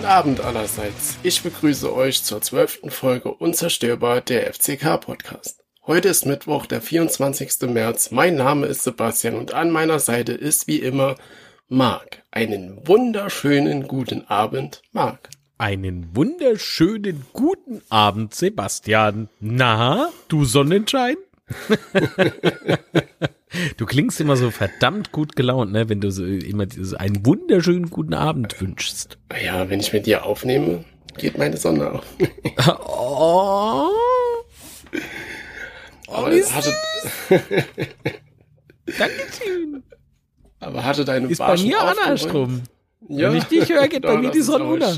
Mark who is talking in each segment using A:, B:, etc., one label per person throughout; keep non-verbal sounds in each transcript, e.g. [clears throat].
A: Guten Abend allerseits. Ich begrüße euch zur zwölften Folge Unzerstörbar der FCK Podcast. Heute ist Mittwoch, der 24. März. Mein Name ist Sebastian und an meiner Seite ist wie immer Marc. Einen wunderschönen guten Abend, Marc.
B: Einen wunderschönen guten Abend, Sebastian. Na, du Sonnenschein? [laughs] du klingst immer so verdammt gut gelaunt, ne, wenn du so immer so einen wunderschönen guten Abend wünschst.
A: Ja, wenn ich mit dir aufnehme, geht meine Sonne auf. [laughs]
B: oh.
A: Aber hatte,
B: Dankeschön.
A: aber hatte deine
B: Ist
A: Bar
B: bei mir andersrum.
A: Ja.
B: Wenn ich dich höre, geht bei
A: Ja, [laughs]
B: mir die Sonne unter. [laughs]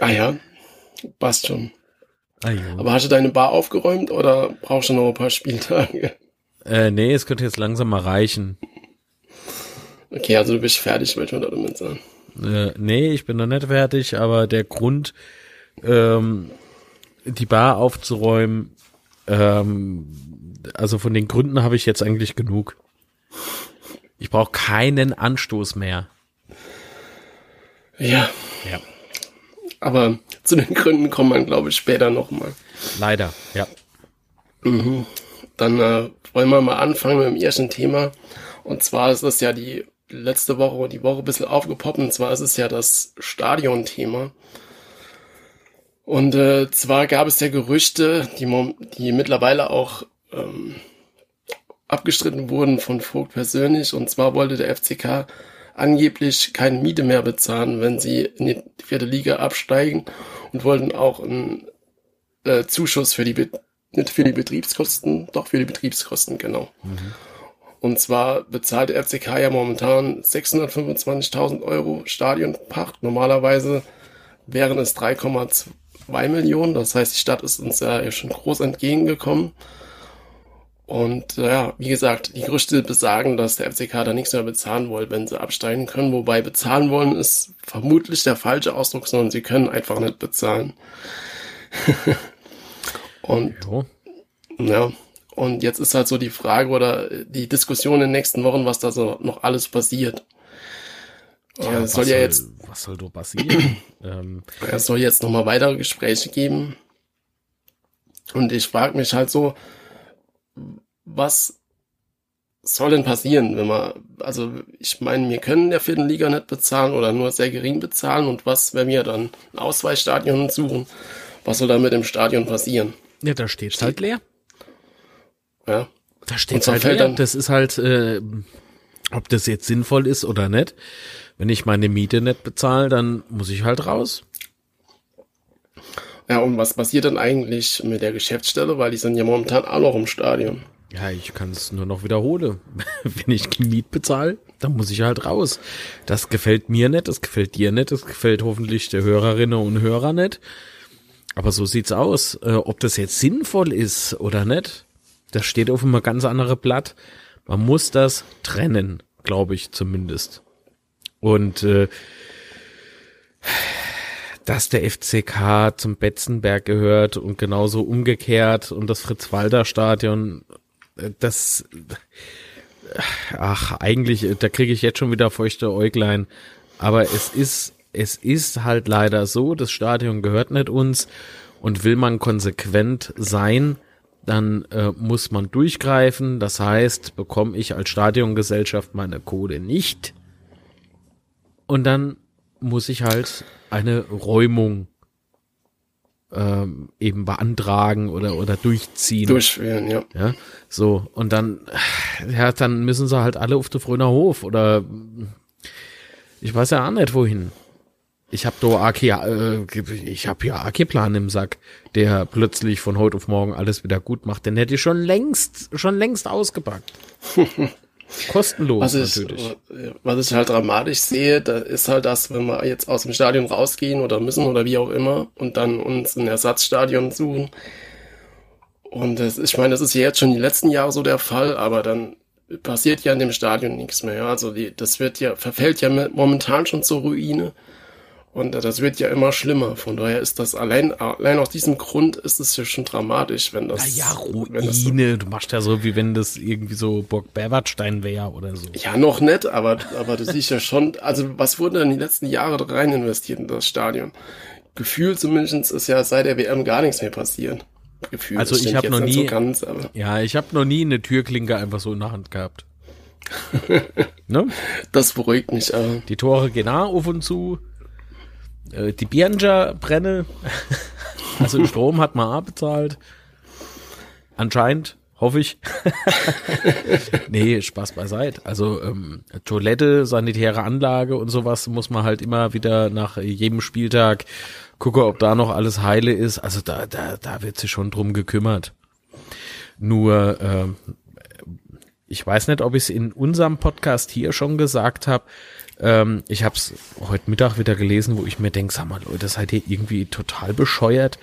A: ah ja, passt schon.
B: Ah, jo.
A: Aber hast du deine Bar aufgeräumt oder brauchst du noch ein paar Spieltage?
B: Äh, nee, es könnte jetzt langsam mal reichen.
A: Okay, also du bist fertig, ich mal damit sagen.
B: Äh, nee, ich bin noch nicht fertig, aber der Grund, ähm, die Bar aufzuräumen, ähm, also von den Gründen habe ich jetzt eigentlich genug. Ich brauche keinen Anstoß mehr.
A: Ja,
B: Ja.
A: Aber [laughs] zu den Gründen kommt man, glaube ich, später nochmal.
B: Leider, ja.
A: Dann äh, wollen wir mal anfangen mit dem ersten Thema. Und zwar ist es ja die letzte Woche, die Woche ein bisschen aufgepoppt. Und zwar ist es ja das Stadion-Thema. Und äh, zwar gab es ja Gerüchte, die, die mittlerweile auch ähm, abgestritten wurden von Vogt persönlich. Und zwar wollte der FCK angeblich keine Miete mehr bezahlen, wenn sie in die vierte Liga absteigen und wollten auch einen äh, Zuschuss für die, nicht für die Betriebskosten, doch für die Betriebskosten, genau. Und zwar bezahlt der FCK ja momentan 625.000 Euro Stadionpacht. Normalerweise wären es 3,2 Millionen. Das heißt, die Stadt ist uns ja schon groß entgegengekommen. Und äh, ja, wie gesagt, die Gerüchte besagen, dass der FCK da nichts mehr bezahlen will, wenn sie absteigen können. Wobei bezahlen wollen ist vermutlich der falsche Ausdruck, sondern sie können einfach nicht bezahlen. [laughs] Und
B: Jo.
A: ja, und jetzt ist halt so die Frage oder die Diskussion in den nächsten Wochen, was da so noch alles passiert.
B: Ja,
A: es soll
B: was
A: ja jetzt,
B: was soll da passieren? [clears throat] ähm,
A: es soll jetzt nochmal weitere Gespräche geben. Und ich frage mich halt so, was soll denn passieren, wenn wir, also ich meine, wir können der vierten Liga nicht bezahlen oder nur sehr gering bezahlen und was, wenn wir dann ein Ausweichstadion suchen, was soll da mit dem Stadion passieren?
B: ja, da steht's halt leer.
A: Ja,
B: Da
A: zwar
B: halt leer.
A: dann-
B: Das ist halt, äh, ob das jetzt sinnvoll ist oder nicht. Wenn ich meine Miete nicht bezahle, dann muss ich halt raus.
A: Ja, und was passiert dann eigentlich mit der Geschäftsstelle? Weil die sind ja momentan auch noch im Stadion.
B: Ja, ich kann es nur noch wiederholen. [laughs] Wenn ich Miet bezahle, dann muss ich halt raus. Das gefällt mir nicht, das gefällt dir nicht, das gefällt hoffentlich der Hörerinnen und Hörer nicht. Aber so sieht's aus. Äh, ob das jetzt sinnvoll ist oder nicht, das steht auf einem ganz anderen Blatt. Man muss das trennen, glaube ich zumindest. Und äh, dass der FCK zum Betzenberg gehört und genauso umgekehrt und das Fritz-Walter-Stadion, das, ach, eigentlich, äh, da kriege ich jetzt schon wieder feuchte Äuglein. Aber es ist, es ist halt leider so, das Stadion gehört nicht uns und will man konsequent sein, dann äh, muss man durchgreifen. Das heißt, bekomme ich als Stadiongesellschaft meine Kohle nicht. Und dann muss ich halt eine Räumung ähm, eben beantragen oder oder durchziehen.
A: Durchführen, ja.
B: Ja, so und dann ja, dann müssen sie halt alle auf den Fröner Hof oder ich weiß ja auch nicht wohin. Ich habe da AK, äh, ich habe ja AK-Plan im Sack, der plötzlich von heute auf morgen alles wieder gut macht. Den hätte ich schon längst, schon längst ausgepackt. [laughs] Kostenlos
A: Was ich,
B: natürlich.
A: was ich halt dramatisch sehe, da ist halt das, wenn wir jetzt aus dem Stadion rausgehen oder müssen oder wie auch immer und dann uns ein Ersatzstadion suchen. Und das, ich meine, das ist ja jetzt schon die letzten Jahre so der Fall, aber dann passiert ja in dem Stadion nichts mehr. Also die, das wird ja, verfällt ja momentan schon zur Ruine. Und das wird ja immer schlimmer. Von daher ist das allein, allein aus diesem Grund ist es ja schon dramatisch, wenn das.
B: Ja, ja Ruine. Das so, du machst ja so, wie wenn das irgendwie so Burg Berwartstein wäre oder so.
A: Ja, noch nicht, aber, aber du siehst ja schon, also was wurde denn die letzten Jahre rein investiert in das Stadion? Gefühlt zumindest ist ja seit der WM gar nichts mehr passiert.
B: Gefühl, also ich habe noch nie, so ganz, ja, ich habe noch nie eine Türklinke einfach so in der Hand gehabt. [laughs]
A: ne? Das beruhigt mich.
B: Aber. Die Tore gehen auch auf und zu. Äh, die Bianja brenne. [laughs] also Strom hat man auch bezahlt. Anscheinend, hoffe ich. [laughs] nee, Spaß beiseite. Also ähm, Toilette, sanitäre Anlage und sowas muss man halt immer wieder nach jedem Spieltag gucken, ob da noch alles heile ist. Also da, da, da wird sich schon drum gekümmert. Nur, äh, ich weiß nicht, ob ich es in unserem Podcast hier schon gesagt habe. Ähm, ich habe es heute Mittag wieder gelesen, wo ich mir denke, sag mal Leute, seid ihr irgendwie total bescheuert.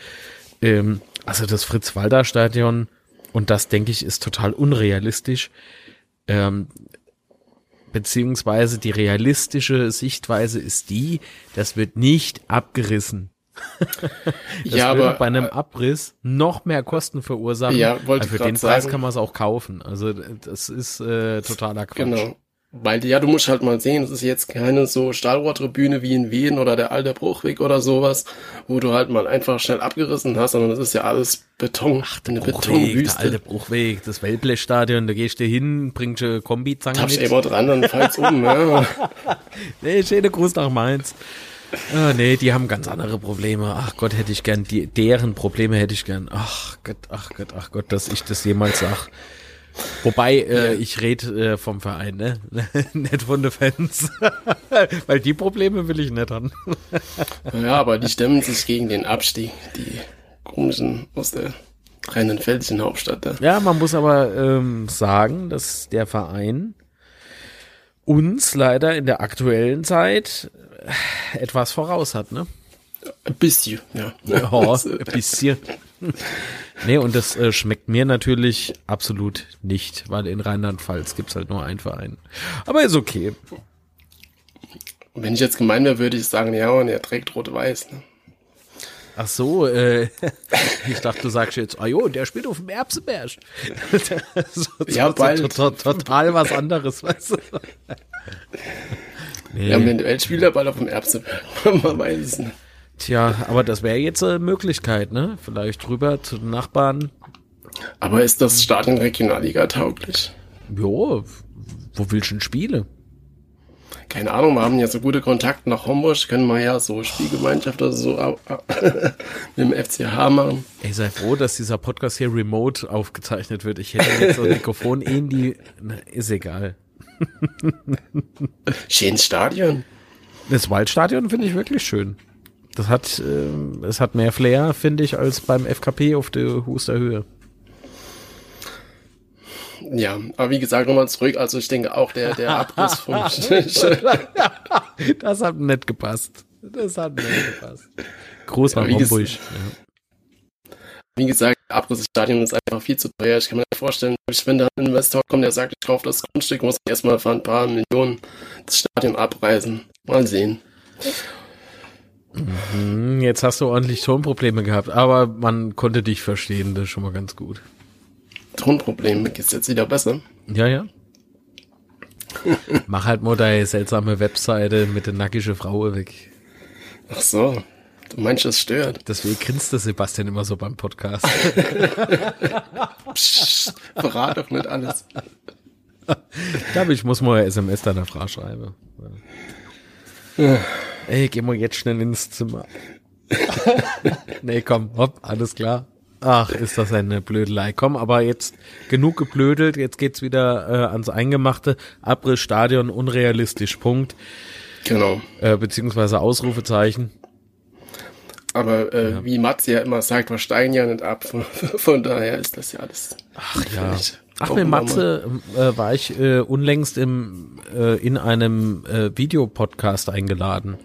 B: Ähm, also das Fritz-Walter-Stadion, und das denke ich ist total unrealistisch, ähm, beziehungsweise die realistische Sichtweise ist die, das wird nicht abgerissen. [laughs] das ja, würde aber bei einem Abriss noch mehr Kosten verursachen. Ja, wollte also für den Preis sagen. kann man es auch kaufen. Also das ist äh, totaler Quatsch. Genau.
A: Weil, ja, du musst halt mal sehen, es ist jetzt keine so Stahlrohrtribüne wie in Wien oder der alte Bruchweg oder sowas, wo du halt mal einfach schnell abgerissen hast, sondern es ist ja alles Beton,
B: Ach, eine Bruchweg, Betonwüste. Der alte Bruchweg, das Wellblechstadion, da gehst du hin, bringst du Kombizange
A: mit. Tappst immer dran, dann fallt's um, ja. [laughs]
B: nee, schöne Gruß nach Mainz. Ah, nee, die haben ganz andere Probleme. Ach Gott, hätte ich gern, die, deren Probleme hätte ich gern. Ach Gott, ach Gott, ach Gott, dass ich das jemals sag. Wobei, äh, ich rede äh, vom Verein, ne? [laughs] nicht von den Fans. [laughs] Weil die Probleme will ich nicht haben.
A: ja, aber die stemmen sich gegen den Abstieg, die komischen aus der rheinland-pfälzischen Hauptstadt. Da.
B: Ja, man muss aber ähm, sagen, dass der Verein uns leider in der aktuellen Zeit etwas voraus hat, ne?
A: Ein bisschen, ja.
B: Ja, [laughs] ein bisschen. nee, und das äh, schmeckt mir natürlich absolut nicht, weil in Rheinland-Pfalz gibt's halt nur einen Verein. Aber ist okay.
A: Wenn ich jetzt gemein wäre, würde ich sagen, ja, und er trägt rot-weiß. Ne?
B: Ach so, äh, [laughs] ich dachte, du sagst jetzt, ah jo, der spielt auf dem Erbsenberg. [laughs] ja, bald. So, total was anderes, weißt du.
A: Nee. Ja, eventuell spielt er bald auf dem Erbsenberg. Man weiß es nicht.
B: Tja, aber das wäre jetzt eine Möglichkeit, ne? Vielleicht rüber zu den Nachbarn.
A: Aber ist das Stadion Regionalliga tauglich?
B: Jo, wo willst du denn Spiele?
A: Keine Ahnung, wir haben ja so gute Kontakte nach Homburg, können wir ja so Spielgemeinschaft oder so [laughs] mit dem FCH machen.
B: Ey, sei froh, dass dieser Podcast hier remote aufgezeichnet wird. Ich hätte jetzt so ein [laughs] Mikrofon in die, na, ist egal.
A: Schönes Stadion.
B: Das Waldstadion finde ich wirklich schön. Das hat, äh, es hat mehr Flair, finde ich, als beim FKP auf der Huster Höhe.
A: Ja, aber wie gesagt, nochmal zurück. Also ich denke auch der, der Abriss vom [laughs]
B: Das hat nicht gepasst. Das hat nicht gepasst. Groß nach ja, Homburg. Ja.
A: Wie gesagt, der Abriss des Stadions ist einfach viel zu teuer. Ich kann mir vorstellen, wenn da ein Investor kommt, der sagt, ich kaufe das Grundstück, muss ich erstmal für ein paar Millionen das Stadion abreißen. Mal sehen.
B: Mhm, jetzt hast du ordentlich Tonprobleme gehabt, aber man konnte dich verstehen, das ist schon mal ganz gut.
A: Tonprobleme, geht's jetzt wieder besser?
B: Ja, ja. Mach halt mal deine seltsame Webseite mit der nackige Frau weg.
A: Ach so, du meinst, das stört.
B: Deswegen grinst der Sebastian immer so beim Podcast. [laughs]
A: Psst, verrat doch nicht alles.
B: Ich glaube, ich muss mal SMS deiner Frau schreiben. Ja. Ey, geh mal jetzt schnell ins Zimmer. [laughs] nee, komm, hopp, alles klar. Ach, ist das eine Blödelei. Komm, aber jetzt genug geblödelt, jetzt geht's wieder äh, ans Eingemachte. Abrissstadion unrealistisch, Punkt.
A: Genau.
B: Äh, beziehungsweise Ausrufezeichen.
A: Aber äh, ja. wie Mats ja immer sagt, wir steigen ja nicht ab. [laughs] Von, daher ist das ja alles.
B: Ach ja. Ach, mit Matze äh, war ich äh, unlängst im, äh, in einem äh, Videopodcast eingeladen.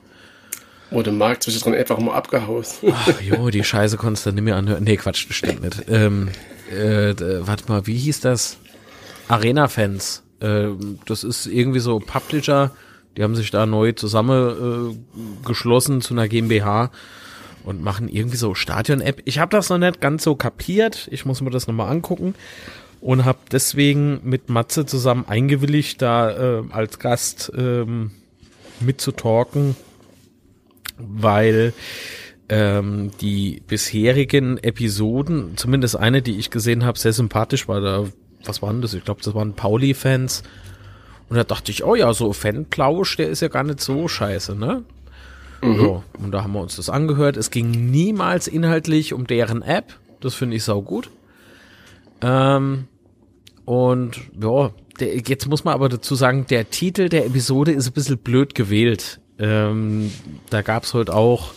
A: Wo der Markt zwischendrin einfach mal abgehaust.
B: Ach jo, die Scheiße konntest du nicht mehr anhören. Nee, Quatsch, stimmt nicht. Ähm, äh, warte mal, wie hieß das? Arena-Fans. Äh, das ist irgendwie so Publisher Die haben sich da neu zusammengeschlossen äh, zu einer GmbH und machen irgendwie so Stadion-App. Ich habe das noch nicht ganz so kapiert. Ich muss mir das nochmal angucken und habe deswegen mit Matze zusammen eingewilligt, da äh, als Gast ähm, mitzutalken, weil ähm, die bisherigen Episoden, zumindest eine, die ich gesehen habe, sehr sympathisch war. Da, was waren das? Ich glaube, das waren Pauli-Fans. Und da dachte ich, oh ja, so Fanplausch, der ist ja gar nicht so scheiße, ne? Mhm. So, und da haben wir uns das angehört. Es ging niemals inhaltlich um deren App. Das finde ich sau gut. Ähm, und ja, der, jetzt muss man aber dazu sagen, der Titel der Episode ist ein bisschen blöd gewählt. Ähm, da gab's heute auch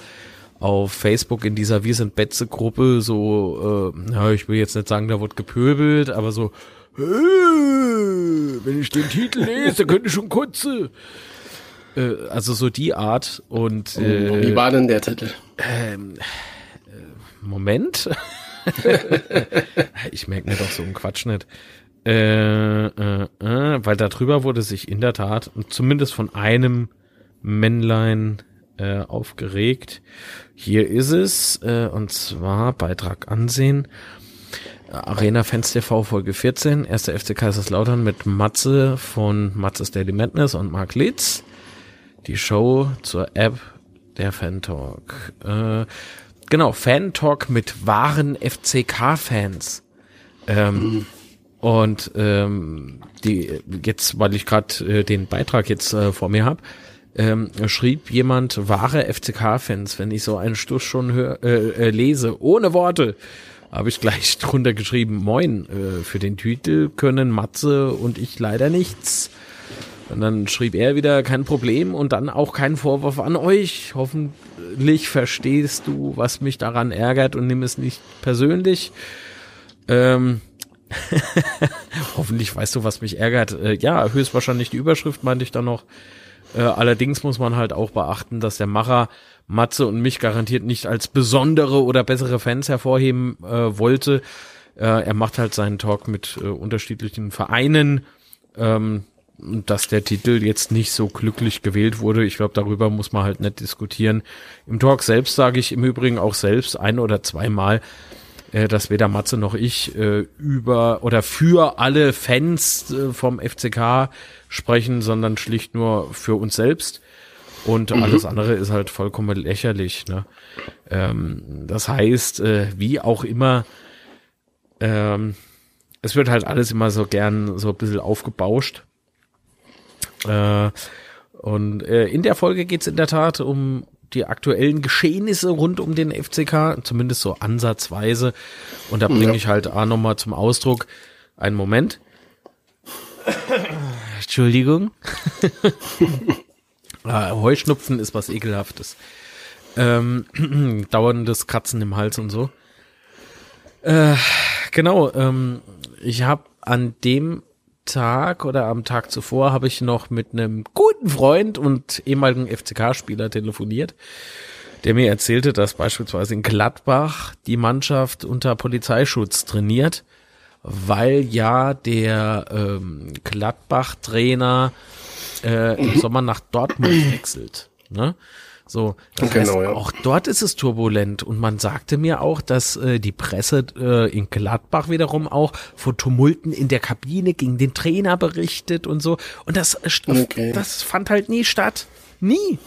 B: auf Facebook in dieser Wir sind Betze Gruppe so, äh, ja, ich will jetzt nicht sagen, da wird gepöbelt, aber so, äh, wenn ich den Titel lese, könnte ich schon kotze. Äh, also so die Art und
A: äh, wie war denn der Titel?
B: Ähm, äh, Moment. [laughs] ich merke mir doch so einen Quatsch nicht. Äh, äh, äh, weil darüber wurde sich in der Tat, zumindest von einem Männlein äh, aufgeregt. Hier ist es, äh, und zwar Beitrag ansehen. Arena Fans TV Folge 14, erster FC Kaiserslautern mit Matze von Matze's Daily Madness und Mark Litz. Die Show zur App der Fan Talk. Äh, genau, Fan Talk mit wahren FCK-Fans. Ähm. Und ähm, die jetzt, weil ich gerade äh, den Beitrag jetzt äh, vor mir habe, ähm, schrieb jemand wahre FCK-Fans, wenn ich so einen Stuss schon hör, äh, äh, lese, ohne Worte, habe ich gleich [laughs] drunter geschrieben, moin, äh, für den Titel können Matze und ich leider nichts. Und dann schrieb er wieder, kein Problem und dann auch kein Vorwurf an euch. Hoffentlich verstehst du, was mich daran ärgert und nimm es nicht persönlich. Ähm, [laughs] Hoffentlich weißt du, was mich ärgert. Äh, ja, höchstwahrscheinlich die Überschrift meinte ich dann noch. Äh, allerdings muss man halt auch beachten, dass der Macher Matze und mich garantiert nicht als besondere oder bessere Fans hervorheben äh, wollte. Äh, er macht halt seinen Talk mit äh, unterschiedlichen Vereinen. Ähm, dass der Titel jetzt nicht so glücklich gewählt wurde. Ich glaube, darüber muss man halt nicht diskutieren. Im Talk selbst sage ich im Übrigen auch selbst ein oder zweimal, äh, dass weder Matze noch ich äh, über oder für alle Fans äh, vom FCK sprechen, sondern schlicht nur für uns selbst. Und mhm. alles andere ist halt vollkommen lächerlich. Ne? Ähm, das heißt, äh, wie auch immer, ähm, es wird halt alles immer so gern so ein bisschen aufgebauscht. Äh, und äh, in der Folge geht's in der Tat um die aktuellen Geschehnisse rund um den FCK, zumindest so ansatzweise. Und da bringe ja. ich halt auch nochmal zum Ausdruck, einen Moment. Entschuldigung. [laughs] ah, Heuschnupfen ist was ekelhaftes. Ähm, [clears throat] dauerndes Kratzen im Hals und so. Äh, genau, ähm, ich habe an dem Tag oder am Tag zuvor habe ich noch mit einem guten Freund und ehemaligen FCK-Spieler telefoniert, der mir erzählte, dass beispielsweise in Gladbach die Mannschaft unter Polizeischutz trainiert, weil ja der ähm, Gladbach-Trainer äh, im Sommer nach Dortmund wechselt. Ne? So, das genau, heißt, ja. auch dort ist es turbulent und man sagte mir auch, dass äh, die Presse äh, in Gladbach wiederum auch von Tumulten in der Kabine gegen den Trainer berichtet und so und das äh, okay. das fand halt nie statt, nie.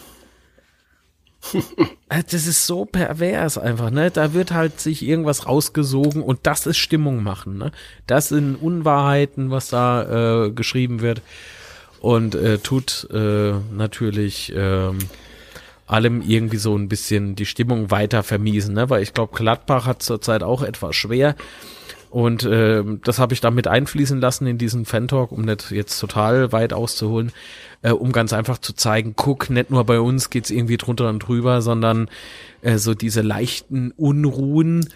B: [laughs] Äh, das ist so pervers einfach, ne? Da wird halt sich irgendwas rausgesogen und das ist Stimmung machen, ne? Das sind Unwahrheiten, was da äh, geschrieben wird und äh, tut äh, natürlich ähm, allem irgendwie so ein bisschen die Stimmung weiter vermiesen, ne? weil ich glaube, Gladbach hat zurzeit auch etwas schwer. Und äh, das habe ich damit einfließen lassen in diesen Fan-Talk, um nicht jetzt total weit auszuholen, äh, um ganz einfach zu zeigen, guck, nicht nur bei uns geht's irgendwie drunter und drüber, sondern äh, so diese leichten Unruhen,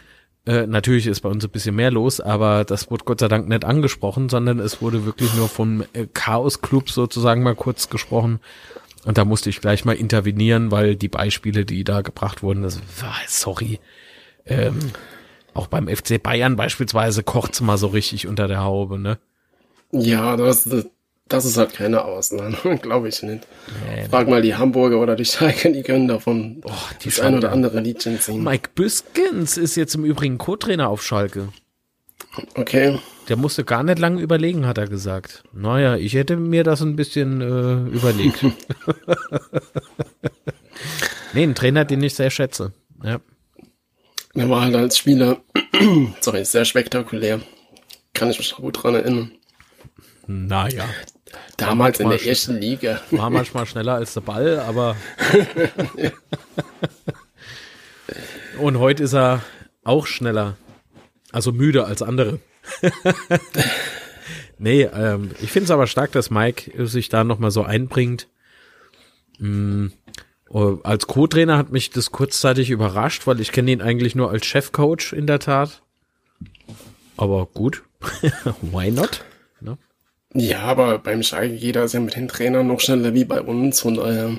B: äh, natürlich ist bei uns ein bisschen mehr los, aber das wurde Gott sei Dank nicht angesprochen, sondern es wurde wirklich nur vom äh, Chaos Club sozusagen mal kurz gesprochen. Und da musste ich gleich mal intervenieren, weil die Beispiele, die da gebracht wurden, das war, sorry, ähm, auch beim FC Bayern beispielsweise kocht's mal so richtig unter der Haube, ne?
A: Ja, das, das ist halt keine Ausnahme, [laughs] glaube ich nicht. Nee, Frag mal die Hamburger oder die Schalke, die können davon oh, die das ein oder andere Liedchen singen.
B: Mike Büskens ist jetzt im Übrigen Co-Trainer auf Schalke.
A: Okay.
B: Der musste gar nicht lange überlegen, hat er gesagt. Naja, ich hätte mir das ein bisschen äh, überlegt. [laughs] nee, ein Trainer, den ich sehr schätze. Ja.
A: Er war halt als Spieler, [clears throat] sorry, sehr spektakulär. Kann ich mich noch gut dran erinnern.
B: Naja.
A: Damals in der ersten Liga.
B: War manchmal schneller als der Ball, aber. [laughs] Und heute ist er auch schneller. Also müde als andere. [laughs] nee, ähm, ich finde es aber stark, dass Mike sich da nochmal so einbringt. Mhm. Als Co-Trainer hat mich das kurzzeitig überrascht, weil ich kenne ihn eigentlich nur als Chefcoach in der Tat. Aber gut, [laughs] why not?
A: Ne? Ja, aber beim Schalke jeder ist ja mit den Trainern noch schneller wie bei uns, von daher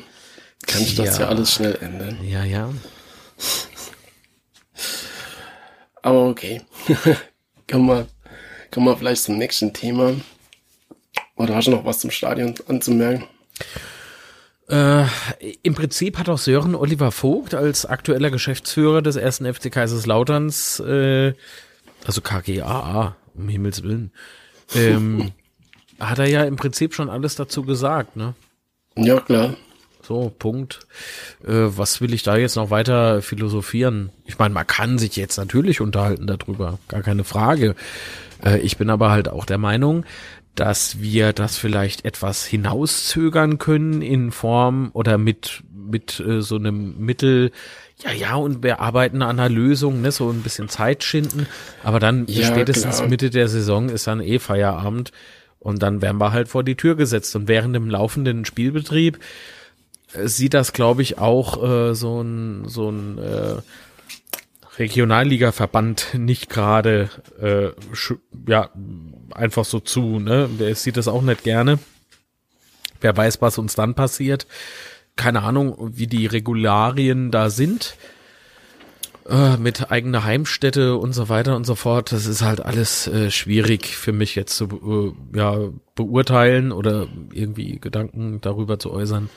A: kann ich das ja, ja alles schnell ändern.
B: Ja, ja.
A: Aber okay. [laughs] kommen, wir, kommen wir vielleicht zum nächsten Thema. Oder hast du noch was zum Stadion anzumerken?
B: Äh, Im Prinzip hat auch Sören Oliver Vogt als aktueller Geschäftsführer des ersten FC Kaiserslauterns, äh, also KGAA, um Himmels Willen, ähm, [laughs] hat er ja im Prinzip schon alles dazu gesagt, ne?
A: Ja, klar.
B: So, Punkt. Äh, was will ich da jetzt noch weiter philosophieren? Ich meine, man kann sich jetzt natürlich unterhalten darüber, gar keine Frage. Äh, ich bin aber halt auch der Meinung, dass wir das vielleicht etwas hinauszögern können in Form oder mit mit äh, so einem Mittel, ja, ja, und wir arbeiten an einer Lösung, ne, so ein bisschen Zeit schinden, aber dann ja, spätestens klar. Mitte der Saison ist dann eh Feierabend und dann werden wir halt vor die Tür gesetzt und während dem laufenden Spielbetrieb äh, sieht das, glaube ich, auch äh, so ein so ein äh, Regionalliga-Verband nicht gerade äh, ja einfach so zu, ne? Der sieht das auch nicht gerne. Wer weiß, was uns dann passiert. Keine Ahnung, wie die Regularien da sind. Äh, mit eigener Heimstätte und so weiter und so fort. Das ist halt alles äh, schwierig für mich jetzt zu äh, ja, beurteilen oder irgendwie Gedanken darüber zu äußern.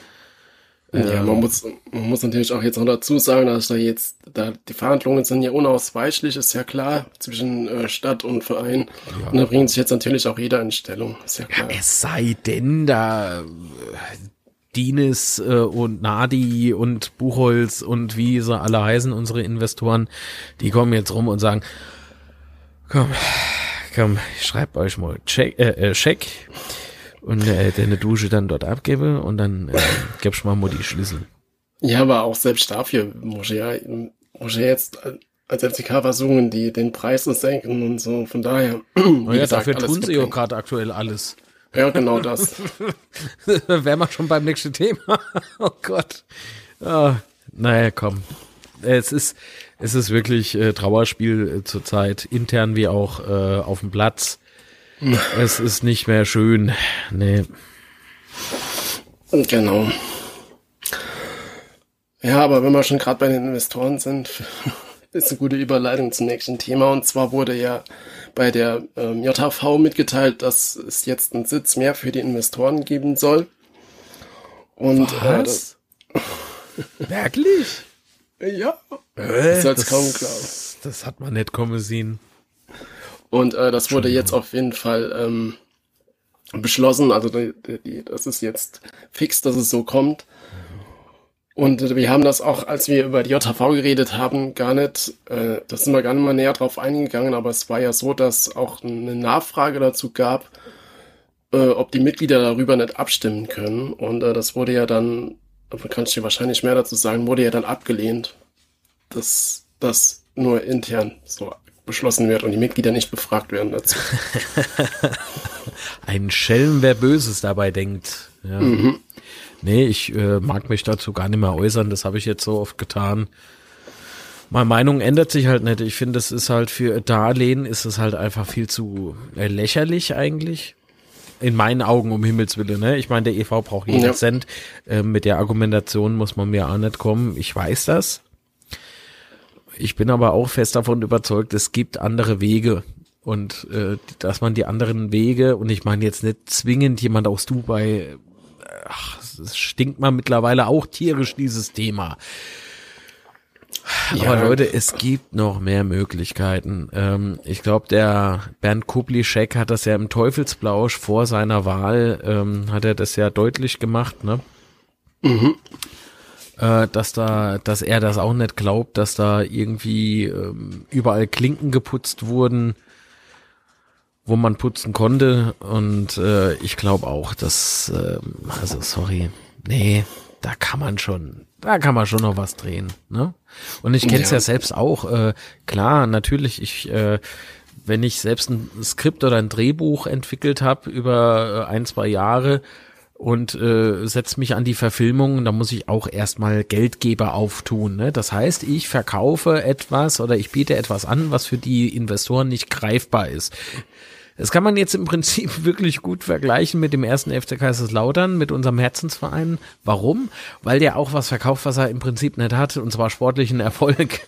A: Ja, man muss, man muss natürlich auch jetzt noch dazu sagen, dass da jetzt, da die Verhandlungen sind ja unausweichlich, ist ja klar, zwischen äh, Stadt und Verein. Ja. Und da bringt sich jetzt natürlich auch jeder in Stellung, ist ja klar.
B: Ja, es sei denn, da äh, Dines äh, und Nadi und Buchholz und wie sie alle heißen, unsere Investoren, die kommen jetzt rum und sagen, komm, komm, ich schreib euch mal Check, äh, äh, Check und äh, deine Dusche dann dort abgebe und dann äh, gibst du mal die Schlüssel.
A: Ja, aber auch selbst dafür muss ich ja, muss ich jetzt als FCK versuchen, die den Preis zu senken und so. Von daher. [clears throat]
B: Oh ja, gesagt, dafür tun sie ja gerade aktuell alles.
A: Ja, genau das. [laughs]
B: Wären wir schon beim nächsten Thema. [laughs] oh Gott. Oh, naja, komm. Es ist, es ist wirklich äh, Trauerspiel äh, zurzeit, intern wie auch äh, auf dem Platz. [laughs] Es ist nicht mehr schön. Nee.
A: Genau. Ja, aber wenn wir schon gerade bei den Investoren sind, [laughs] ist eine gute Überleitung zum nächsten Thema. Und zwar wurde ja bei der ähm, JHV mitgeteilt, dass es jetzt einen Sitz mehr für die Investoren geben soll.
B: Und äh, Was? Äh, [laughs] Wirklich?
A: ja.
B: Äh, das, kaum das hat man nicht kommen sehen.
A: Und äh, das wurde jetzt auf jeden Fall ähm, beschlossen. Also die, die, das ist jetzt fix, dass es so kommt. Und äh, wir haben das auch, als wir über die JHV geredet haben, gar nicht, äh, das sind wir gar nicht mal näher drauf eingegangen, aber es war ja so, dass auch eine Nachfrage dazu gab, äh, ob die Mitglieder darüber nicht abstimmen können. Und äh, das wurde ja dann, da kann ich dir wahrscheinlich mehr dazu sagen, wurde ja dann abgelehnt, dass das nur intern so beschlossen wird und die Mitglieder nicht befragt werden dazu. [laughs]
B: Ein Schelm, wer Böses dabei denkt. Ja. Mhm. Nee, ich äh, mag mich dazu gar nicht mehr äußern, das habe ich jetzt so oft getan. Meine Meinung ändert sich halt nicht. Ich finde, es ist halt für Darlehen ist es halt einfach viel zu äh, lächerlich eigentlich. In meinen Augen, um Himmels Willen. Ne? Ich meine, der EV braucht jeden ja. Cent. Äh, mit der Argumentation muss man mir auch nicht kommen. Ich weiß das. Ich bin aber auch fest davon überzeugt, es gibt andere Wege. und äh, dass man die anderen Wege und ich meine jetzt nicht zwingend jemand aus Dubai, ach, es stinkt man mittlerweile auch tierisch dieses Thema. Ja. Aber Leute, es gibt noch mehr Möglichkeiten. Ähm, ich glaube, der Bernd Kublischek hat das ja im Teufelsblausch vor seiner Wahl, ähm, hat er das ja deutlich gemacht, ne? Mhm. Äh, dass da, dass er das auch nicht glaubt, dass da irgendwie ähm, überall Klinken geputzt wurden, wo man putzen konnte. Und äh, ich glaube auch, dass, äh, also sorry, nee, da kann man schon, da kann man schon noch was drehen. Ne? Und ich kenne es ja. ja. selbst auch. Äh, klar, natürlich, ich, äh, wenn ich selbst ein Skript oder ein Drehbuch entwickelt habe über äh, ein, zwei Jahre und äh, setze mich an die Verfilmung, da muss ich auch erstmal Geldgeber auftun. Ne? Das heißt, ich verkaufe etwas oder ich biete etwas an, was für die Investoren nicht greifbar ist. Das kann man jetzt im Prinzip [laughs] wirklich gut vergleichen mit dem ersten FC Kaiserslautern, mit unserem Herzensverein. Warum? Weil der auch was verkauft, was er im Prinzip nicht hat, und zwar sportlichen Erfolg.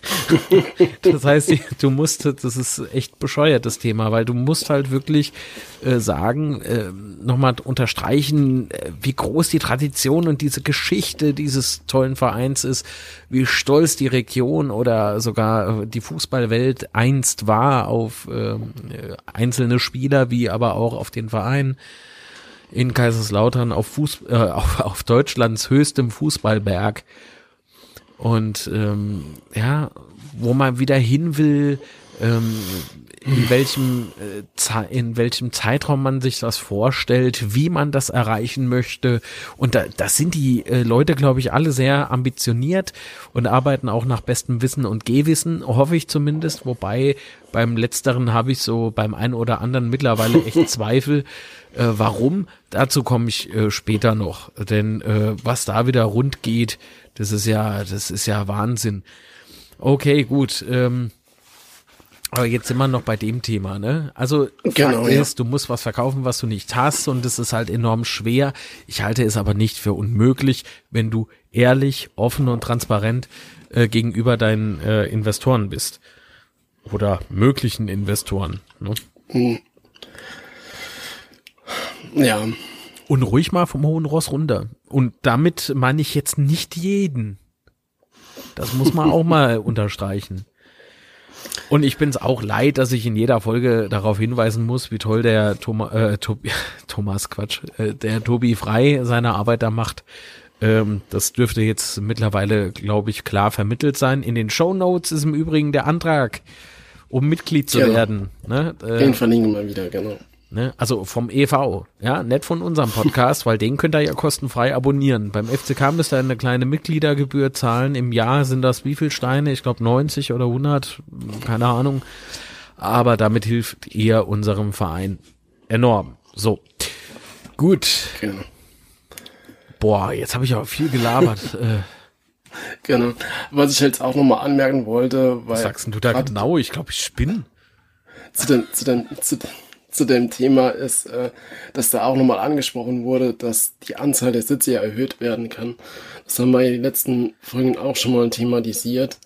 B: [laughs] das heißt, du musst, das ist echt bescheuert, das Thema, weil du musst halt wirklich äh, sagen, äh, nochmal unterstreichen, äh, wie groß die Tradition und diese Geschichte dieses tollen Vereins ist, wie stolz die Region oder sogar die Fußballwelt einst war auf ähm, äh, einzelne Spieler, wie aber auch auf den Verein in Kaiserslautern auf, Fuß, äh, [laughs] auf, auf Deutschlands höchstem Fußballberg. Und ähm, ja, wo man wieder hin will, ähm, in welchem, äh, in welchem Zeitraum man sich das vorstellt, wie man das erreichen möchte. Und da, das sind die äh, Leute, glaube ich, alle sehr ambitioniert und arbeiten auch nach bestem Wissen und Gehwissen, hoffe ich zumindest. Wobei beim letzteren habe ich so beim einen oder anderen mittlerweile echt [laughs] Zweifel. Äh, warum? Dazu komme ich äh, später noch. Denn äh, was da wieder rund geht, das ist ja, das ist ja Wahnsinn. Okay, gut. Ähm, aber jetzt sind wir noch bei dem Thema, ne? Also genau, ist, ja. du musst was verkaufen, was du nicht hast und es ist halt enorm schwer. Ich halte es aber nicht für unmöglich, wenn du ehrlich, offen und transparent äh, gegenüber deinen äh, Investoren bist oder möglichen Investoren. Ne? Hm.
A: Ja.
B: Und ruhig mal vom hohen Ross runter. Und damit meine ich jetzt nicht jeden. Das muss man auch [laughs] mal unterstreichen. Und ich bin es auch leid, dass ich in jeder Folge darauf hinweisen muss, wie toll der Thomas, äh, Tobi, [laughs] Thomas Quatsch, äh, der Tobi Frei seine Arbeit da macht. Ähm, das dürfte jetzt mittlerweile, glaube ich, klar vermittelt sein. In den Show Notes ist im Übrigen der Antrag, um Mitglied zu genau. werden. Ne?
A: Äh, den verlinken wir wieder, genau.
B: Ne? Also vom EV, ja, nicht von unserem Podcast, weil den könnt ihr ja kostenfrei abonnieren. Beim FCK müsst ihr eine kleine Mitgliedergebühr zahlen. Im Jahr sind das wie viel Steine? Ich glaube 90 oder 100, keine Ahnung. Aber damit hilft ihr unserem Verein enorm. So, gut. Genau. Boah, jetzt habe ich aber viel gelabert. [laughs] Äh.
A: genau. Was ich jetzt auch nochmal anmerken wollte, weil. Was
B: sagst du da genau? Ich glaube, ich spinne.
A: Zu den, zu den, zu den, zu dem Thema ist, äh, dass da auch nochmal angesprochen wurde, dass die Anzahl der Sitze ja erhöht werden kann. Das haben wir in den letzten Folgen auch schon mal thematisiert.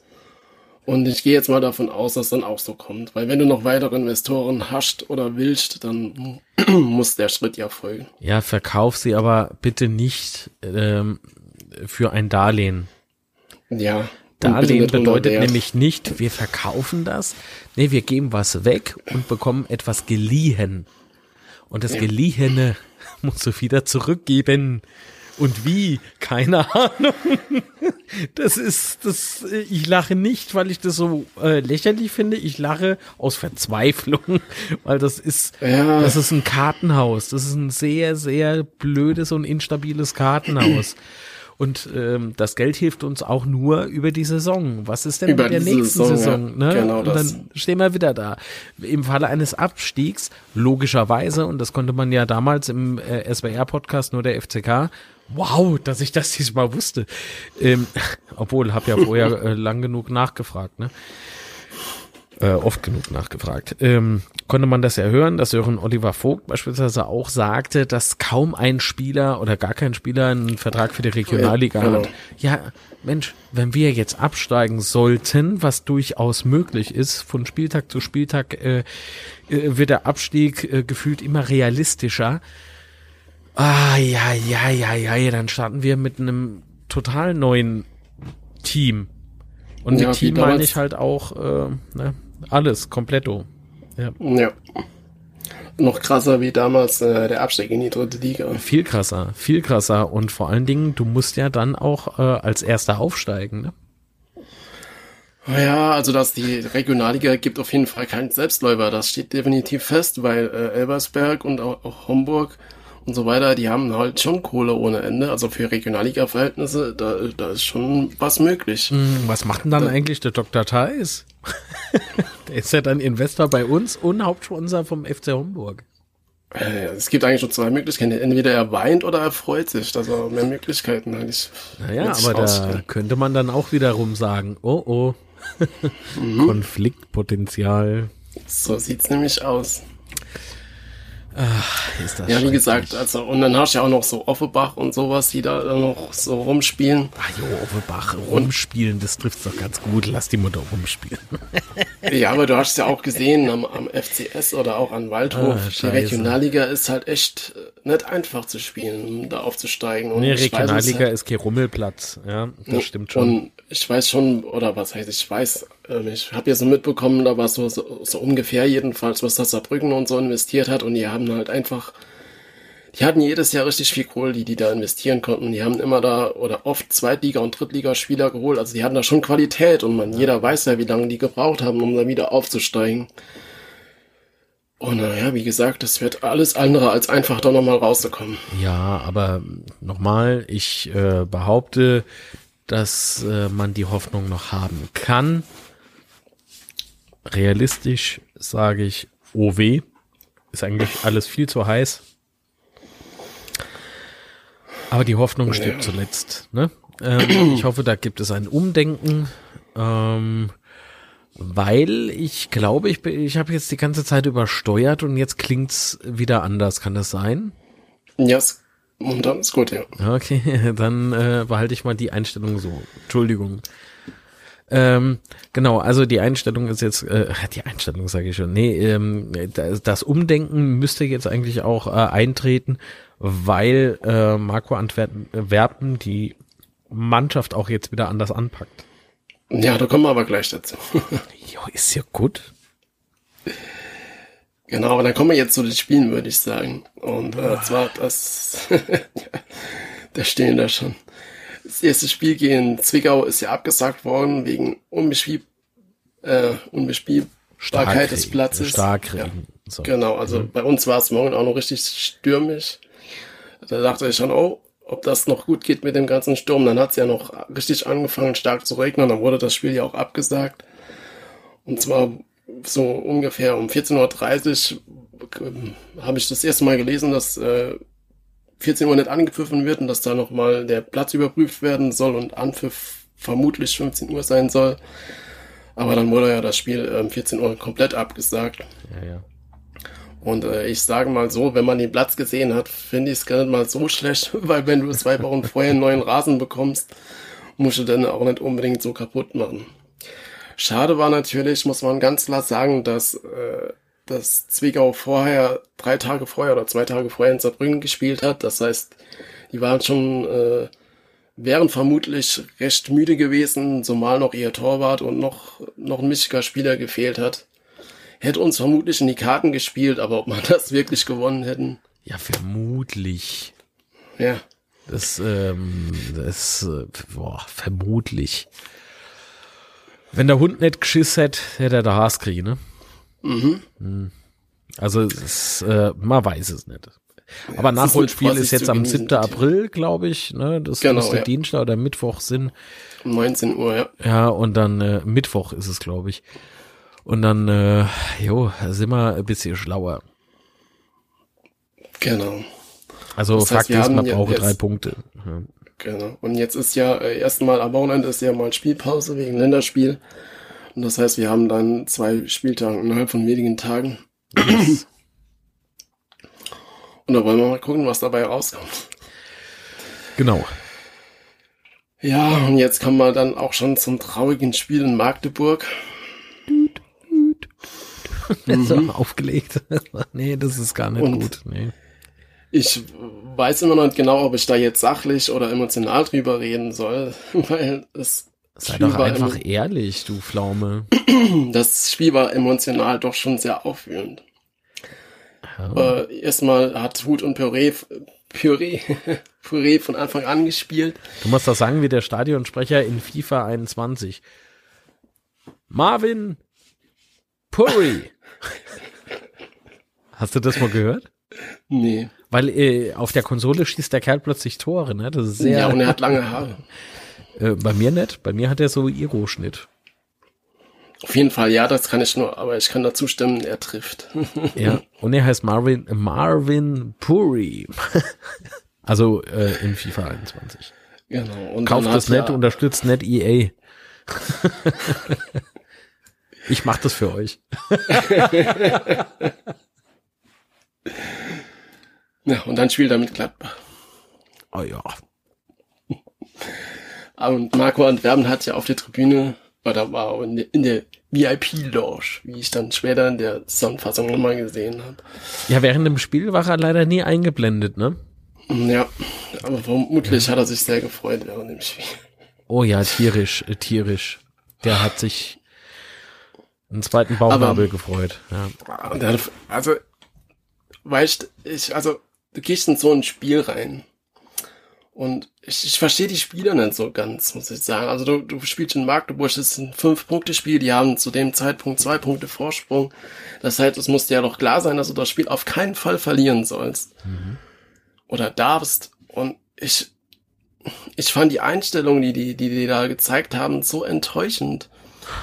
A: Und ich gehe jetzt mal davon aus, dass dann auch so kommt. Weil wenn du noch weitere Investoren hast oder willst, dann [clears throat] muss der Schritt ja folgen.
B: Ja, verkauf sie aber bitte nicht ähm, für ein Darlehen.
A: Ja.
B: Darlehen bedeutet nämlich nicht, wir verkaufen das. Nee, wir geben was weg und bekommen etwas geliehen. Und das ja. Geliehene [laughs] musst du wieder zurückgeben. Und wie? Keine Ahnung. [laughs] Das ist, das, ich lache nicht, weil ich das so äh, lächerlich finde. Ich lache aus Verzweiflung, [laughs] weil das ist, ja. das ist ein Kartenhaus. Das ist ein sehr, sehr blödes und instabiles Kartenhaus. [clears throat] Und ähm, das Geld hilft uns auch nur über die Saison. Was ist denn über mit der nächsten Saison? Saison ja. ne? Genau und das. dann stehen wir wieder da. Im Falle eines Abstiegs, logischerweise, und das konnte man ja damals im äh, SWR-Podcast nur der FCK, wow, dass ich das diesmal wusste. Ähm, [laughs] obwohl, habe ja vorher [laughs] äh, lang genug nachgefragt. Ne? Äh, oft genug nachgefragt. Ähm, konnte man das ja hören, dass Sören Oliver Vogt beispielsweise auch sagte, dass kaum ein Spieler oder gar kein Spieler einen Vertrag für die Regionalliga
A: Ja, genau.
B: hat. Ja, Mensch, wenn wir jetzt absteigen sollten, was durchaus möglich ist, von Spieltag zu Spieltag äh, äh, wird der Abstieg äh, gefühlt immer realistischer. Ah, ja, ja, ja, ja, dann starten wir mit einem total neuen Team. Und
A: Ja,
B: mit Team meine ich halt auch äh, ne, alles, kompletto. Ja.
A: Ja. Noch krasser wie damals äh, der Abstieg in die dritte Liga.
B: Viel krasser, viel krasser. Und vor allen Dingen, du musst ja dann auch äh, als Erster aufsteigen. Ne?
A: Ja, also dass die Regionalliga gibt auf jeden Fall keinen Selbstläufer. Das steht definitiv fest, weil äh, Elversberg und auch, auch Homburg und so weiter, die haben halt schon Kohle ohne Ende. Also für Regionalliga-Verhältnisse, da, da ist schon was möglich.
B: Hm, Was macht denn dann eigentlich der Dr. Theis? [laughs] der ist ja dann Investor bei uns und Hauptsponsor vom FC Homburg.
A: Äh, es gibt eigentlich nur zwei Möglichkeiten. Entweder er weint oder er freut sich. Also mehr Möglichkeiten eigentlich.
B: Naja, aber da
A: rausstellen.
B: könnte man dann auch wiederum sagen, oh oh, [laughs]
A: Mhm.
B: Konfliktpotenzial.
A: So sieht's nämlich aus.
B: Ist das
A: Ja, wie gesagt, also und dann hast du ja auch noch so Offenbach und sowas, die da noch so rumspielen.
B: Ah, jo, Overbach, rumspielen, das trifft's doch ganz gut. Lass die Mutter rumspielen.
A: Ja, aber du hast ja auch gesehen am, am FCS oder auch an Waldhof.
B: Ah,
A: die. Regionalliga ist halt echt äh, nicht einfach zu spielen, um da aufzusteigen. Und
B: Nee,
A: weiß
B: Regionalliga ist kein Rummelplatz. Ja, das stimmt schon.
A: Und ich weiß schon, oder was heißt, ich weiß, ähm, ich habe ja so mitbekommen, da war so, so, so ungefähr jedenfalls, was das Saarbrücken und so investiert hat und die haben halt einfach, die hatten jedes Jahr richtig viel Kohle, die die da investieren konnten. Die haben immer da oder oft Zweitliga- und Drittligaspieler geholt, also die hatten da schon Qualität und man, jeder weiß ja, wie lange die gebraucht haben, um da wieder aufzusteigen. Und naja, wie gesagt, das wird alles andere als einfach da nochmal rauszukommen.
B: Ja, aber nochmal, ich äh, behaupte, dass äh, man die Hoffnung noch haben kann. Realistisch sage ich, OW. Ist eigentlich alles viel zu heiß. Aber die Hoffnung stirbt zuletzt. Ne? Ähm, ich hoffe, da gibt es ein Umdenken. Ähm, weil ich glaube, ich, ich habe jetzt die ganze Zeit übersteuert und jetzt klingt's wieder anders. Kann das sein?
A: Ja, yes. Und dann ist gut, ja.
B: Okay, [laughs] dann äh, behalte ich mal die Einstellung so. Entschuldigung. Ähm, genau, also die Einstellung ist jetzt, äh, [laughs] die Einstellung sage ich schon, nee, ähm, das, Umdenken müsste jetzt eigentlich auch äh, eintreten, weil äh, Marco Antwerpen Werpen die Mannschaft auch jetzt wieder anders anpackt.
A: Ja, da kommen wir aber gleich dazu. [laughs]
B: Jo, ist ja gut.
A: Genau, aber dann kommen wir jetzt zu den Spielen, würde ich sagen. Und äh, zwar das, [laughs] da stehen da schon. Das erste Spiel gegen Zwickau ist ja abgesagt worden wegen Unbespiel, äh, Unbespielbarkeit des Platzes.
B: Starkregen. So.
A: Genau, also bei uns war es morgen auch noch richtig stürmisch. Da dachte ich schon, oh, ob das noch gut geht mit dem ganzen Sturm. Dann hat es ja noch richtig angefangen, stark zu regnen. Dann wurde das Spiel ja auch abgesagt. Und zwar so ungefähr um 14.30 Uhr ähm, habe ich das erste Mal gelesen, dass äh, 14 Uhr nicht angepfiffen wird und dass da nochmal der Platz überprüft werden soll und Anpfiff vermutlich 15 Uhr sein soll. Aber dann wurde ja das Spiel ähm, 14 Uhr komplett abgesagt.
B: Ja, ja.
A: Und äh, ich sage mal so, wenn man den Platz gesehen hat, finde ich es gar nicht mal so [laughs] schlecht, weil wenn du zwei Wochen vorher einen neuen Rasen bekommst, musst du dann auch nicht unbedingt so kaputt machen. Schade war natürlich, muss man ganz klar sagen, dass, äh, dass Zwickau vorher, drei Tage vorher oder zwei Tage vorher in Saarbrücken gespielt hat. Das heißt, die waren schon, äh, wären vermutlich recht müde gewesen, zumal noch ihr Torwart und noch, noch ein wichtiger Spieler gefehlt hat hätte uns vermutlich in die Karten gespielt, aber ob man [laughs] das wirklich gewonnen hätten,
B: Ja, vermutlich.
A: ja.
B: Das, ähm, das, äh, boah, vermutlich. Wenn der Hund nicht geschiss hätte, hätte er der Haas kriegen, ne? Mhm. Also, es ist, äh, man weiß es nicht. Aber
A: ist
B: Nachholspiel
A: mit
B: ist jetzt am
A: Vorsicht zu
B: 7.
A: genießen.
B: April, glaube ich, ne? Das
A: Genau,
B: müsste
A: ja.
B: Dienstag oder Mittwoch sind.
A: Um 19 Uhr, ja.
B: Ja, und dann äh, Mittwoch ist es, glaube ich. Und dann, äh, jo, sind wir ein bisschen schlauer.
A: Genau.
B: Also
A: Das heißt,
B: Fakt ist, man
A: ja
B: braucht
A: jetzt-
B: drei Punkte.
A: Genau. Und jetzt ist ja äh, erstmal am Wochenende ist ja mal Spielpause wegen Länderspiel. Und das heißt, wir haben dann zwei Spieltage innerhalb von wenigen Tagen. [clears throat] Und da wollen wir mal gucken, was dabei rauskommt.
B: Genau.
A: Ja, und jetzt kommen wir dann auch schon zum traurigen Spiel in Magdeburg. [laughs]
B: mhm. aufgelegt. [laughs] nee, das ist gar nicht und gut. Nee.
A: Ich weiß immer noch nicht genau, ob ich da jetzt sachlich oder emotional drüber reden soll, [laughs] weil es
B: Sei Spiel doch einfach ehrlich, du Pflaume. [clears throat]
A: Das Spiel war emotional doch schon sehr aufwühlend. Ja. Äh, erstmal hat Hut und Püree, Püree, [laughs] Püree von Anfang an gespielt.
B: Du musst das sagen wie der Stadionsprecher in FIFA 21. Marvin Puri. [laughs] Hast du das mal gehört?
A: Nee.
B: Weil äh, auf der Konsole schießt der Kerl plötzlich Tore, ne? Das ist sehr.
A: Ja, und er hat lange Haare. [laughs]
B: äh, bei mir nicht. Bei mir hat er so Iro-Schnitt.
A: Auf jeden Fall, ja, das kann ich nur, aber ich kann dazu stimmen, er trifft. [laughs]
B: ja, und er heißt Marvin, Marvin Puri. [laughs] also äh, in FIFA 21.
A: Genau.
B: Und Kauft das nicht, unterstützt nicht EA. ich mach das für euch.
A: Ja, und dann spielt er mit Gladbach.
B: Oh ja. [laughs]
A: Und Marco Antwerpen hat ja auf der Tribüne oder war in der, in der VIP-Lounge, wie ich dann später in der Zusammenfassung nochmal gesehen habe.
B: Ja, während dem Spiel war er leider nie eingeblendet, ne?
A: Ja, aber vermutlich ja. hat er sich sehr gefreut während dem Spiel.
B: Oh ja, tierisch, äh, tierisch. Der hat sich einen zweiten Bauchnabel gefreut. Ja.
A: Also, weißt ich, also, du gehst in so ein Spiel rein und ich, ich verstehe die Spieler nicht so ganz, muss ich sagen. Also du, du spielst in Magdeburg, das ist ein Fünf-Punkte-Spiel, die haben zu dem Zeitpunkt zwei Punkte Vorsprung. Das heißt, es muss dir ja doch klar sein, dass du das Spiel auf keinen Fall verlieren sollst. Mhm. Oder darfst. Und ich, ich fand die Einstellung, die die, die die da gezeigt haben, so enttäuschend.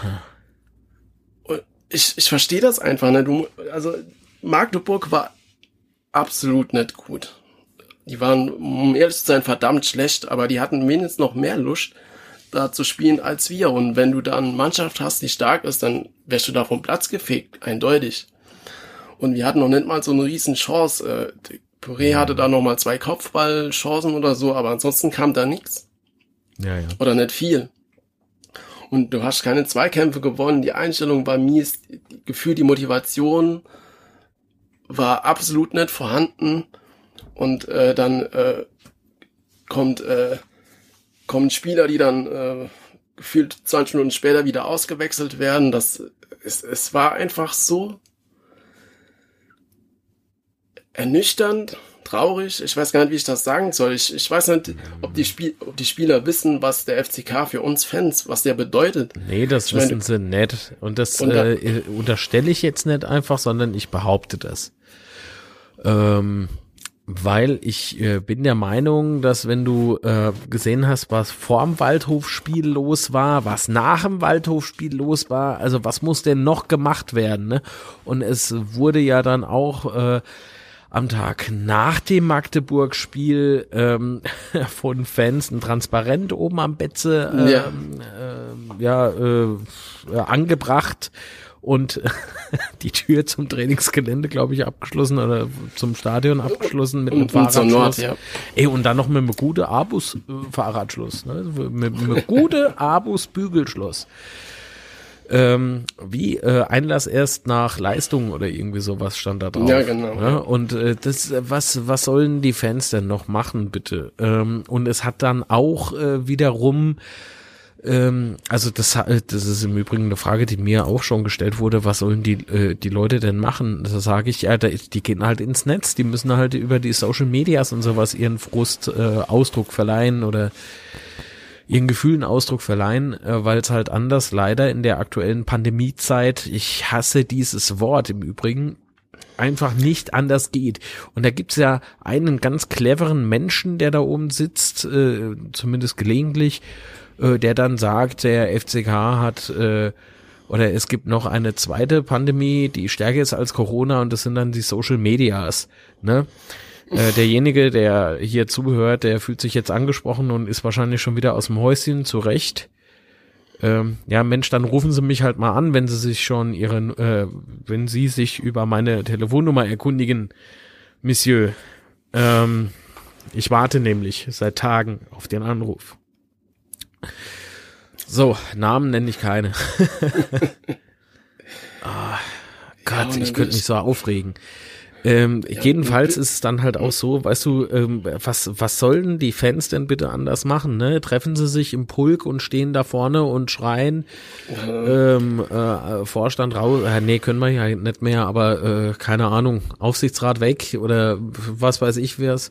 A: [laughs] Und ich, ich verstehe das einfach nicht. Du, also Magdeburg war absolut nicht gut. Die waren, um ehrlich zu sein, verdammt schlecht, aber die hatten wenigstens noch mehr Lust, da zu spielen als wir. Und wenn du da eine Mannschaft hast, die stark ist, dann wärst du da vom Platz gefegt, eindeutig. Und wir hatten noch nicht mal so eine riesen Chance. Äh, Puré hatte da noch mal zwei Kopfballchancen oder so, aber ansonsten kam da nichts.
B: Ja, ja.
A: Oder nicht viel. Und du hast keine Zweikämpfe gewonnen, die Einstellung war mies, Gefühl, die Motivation war absolut nicht vorhanden. Und äh, dann äh, kommt, äh, kommen Spieler, die dann äh, gefühlt 20 Minuten später wieder ausgewechselt werden. Das, es, es war einfach so ernüchternd, traurig. Ich weiß gar nicht, wie ich das sagen soll. Ich, ich weiß nicht, ob die, Spiel, ob die Spieler wissen, was der FCK für uns Fans, was der bedeutet.
B: Nee, das ich wissen meine, sie nicht. Und das und da, äh, unterstelle ich jetzt nicht einfach, sondern ich behaupte das. Ähm, weil ich äh, bin der Meinung, dass wenn du äh, gesehen hast, was vorm Waldhofspiel los war, was nach dem Waldhofspiel los war, also was muss denn noch gemacht werden? Ne? Und es wurde ja dann auch äh, am Tag nach dem Magdeburg-Spiel ähm, [laughs] von Fans ein Transparent oben am Betze ähm, ja, äh, ja äh, angebracht und [laughs] die Tür zum Trainingsgelände, glaube ich, abgeschlossen oder zum Stadion abgeschlossen mit einem Fahrradschloss. Nord, ja. Ey, und dann noch mit einem gute Abus äh, ne? mit einem gute Abus Bügelschloss. Ähm, wie äh, Einlass erst nach Leistung oder irgendwie sowas stand da drauf.
A: Ja, genau.
B: Ja? Und äh, das, was, was sollen die Fans denn noch machen, bitte? Ähm, und es hat dann auch äh, wiederum ähm, also das, das ist im Übrigen eine Frage, die mir auch schon gestellt wurde, was sollen die, äh, die Leute denn machen? Da sage ich, ja, die gehen halt ins Netz, die müssen halt über die Social Medias und sowas ihren Frust äh, Ausdruck verleihen oder ihren Gefühlen Ausdruck verleihen, äh, weil es halt anders leider in der aktuellen Pandemiezeit, ich hasse dieses Wort im Übrigen, einfach nicht anders geht. Und da gibt's ja einen ganz cleveren Menschen, der da oben sitzt, äh, zumindest gelegentlich, äh, der dann sagt, der FCK hat äh, oder es gibt noch eine zweite Pandemie, die stärker ist als Corona und das sind dann die Social Medias. Ne? Äh, derjenige, der hier zuhört, der fühlt sich jetzt angesprochen und ist wahrscheinlich schon wieder aus dem Häuschen zurecht. ähm, ja, Mensch, dann rufen Sie mich halt mal an, wenn Sie sich schon Ihren, äh, wenn Sie sich über meine Telefonnummer erkundigen, Monsieur. Ähm, ich warte nämlich seit Tagen auf den Anruf. So, Namen nenne ich keine. [laughs] ah, Gott,
A: Ja,
B: ich könnte mich so aufregen. Ähm, jedenfalls ist es dann halt auch so, weißt du, ähm, was, was sollen die Fans denn bitte anders machen, ne? Treffen sie sich im Pulk und stehen da vorne und schreien, ähm, äh, Vorstand raus, äh, nee, können wir ja nicht mehr, aber äh, keine Ahnung, Aufsichtsrat weg oder was weiß ich wer's,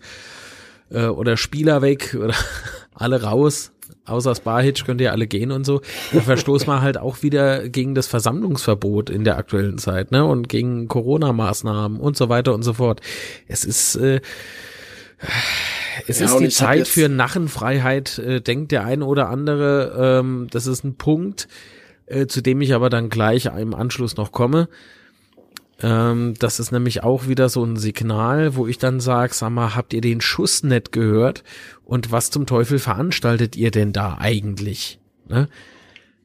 B: äh, oder Spieler weg oder [laughs] alle raus. Außer Sparhitch könnt ihr alle gehen und so. Da verstoßt man halt auch wieder gegen das Versammlungsverbot in der aktuellen Zeit, ne? Und gegen Corona-Maßnahmen und so weiter und so fort. Es ist, äh, es
A: Ja,
B: ist die Zeit für Narrenfreiheit, äh, denkt der eine oder andere. Ähm, das ist ein Punkt, äh, zu dem ich aber dann gleich im Anschluss noch komme. Ähm, das ist nämlich auch wieder so ein Signal, wo ich dann sage, sag mal, habt ihr den Schuss nicht gehört? Und was zum Teufel veranstaltet ihr denn da eigentlich? Ne?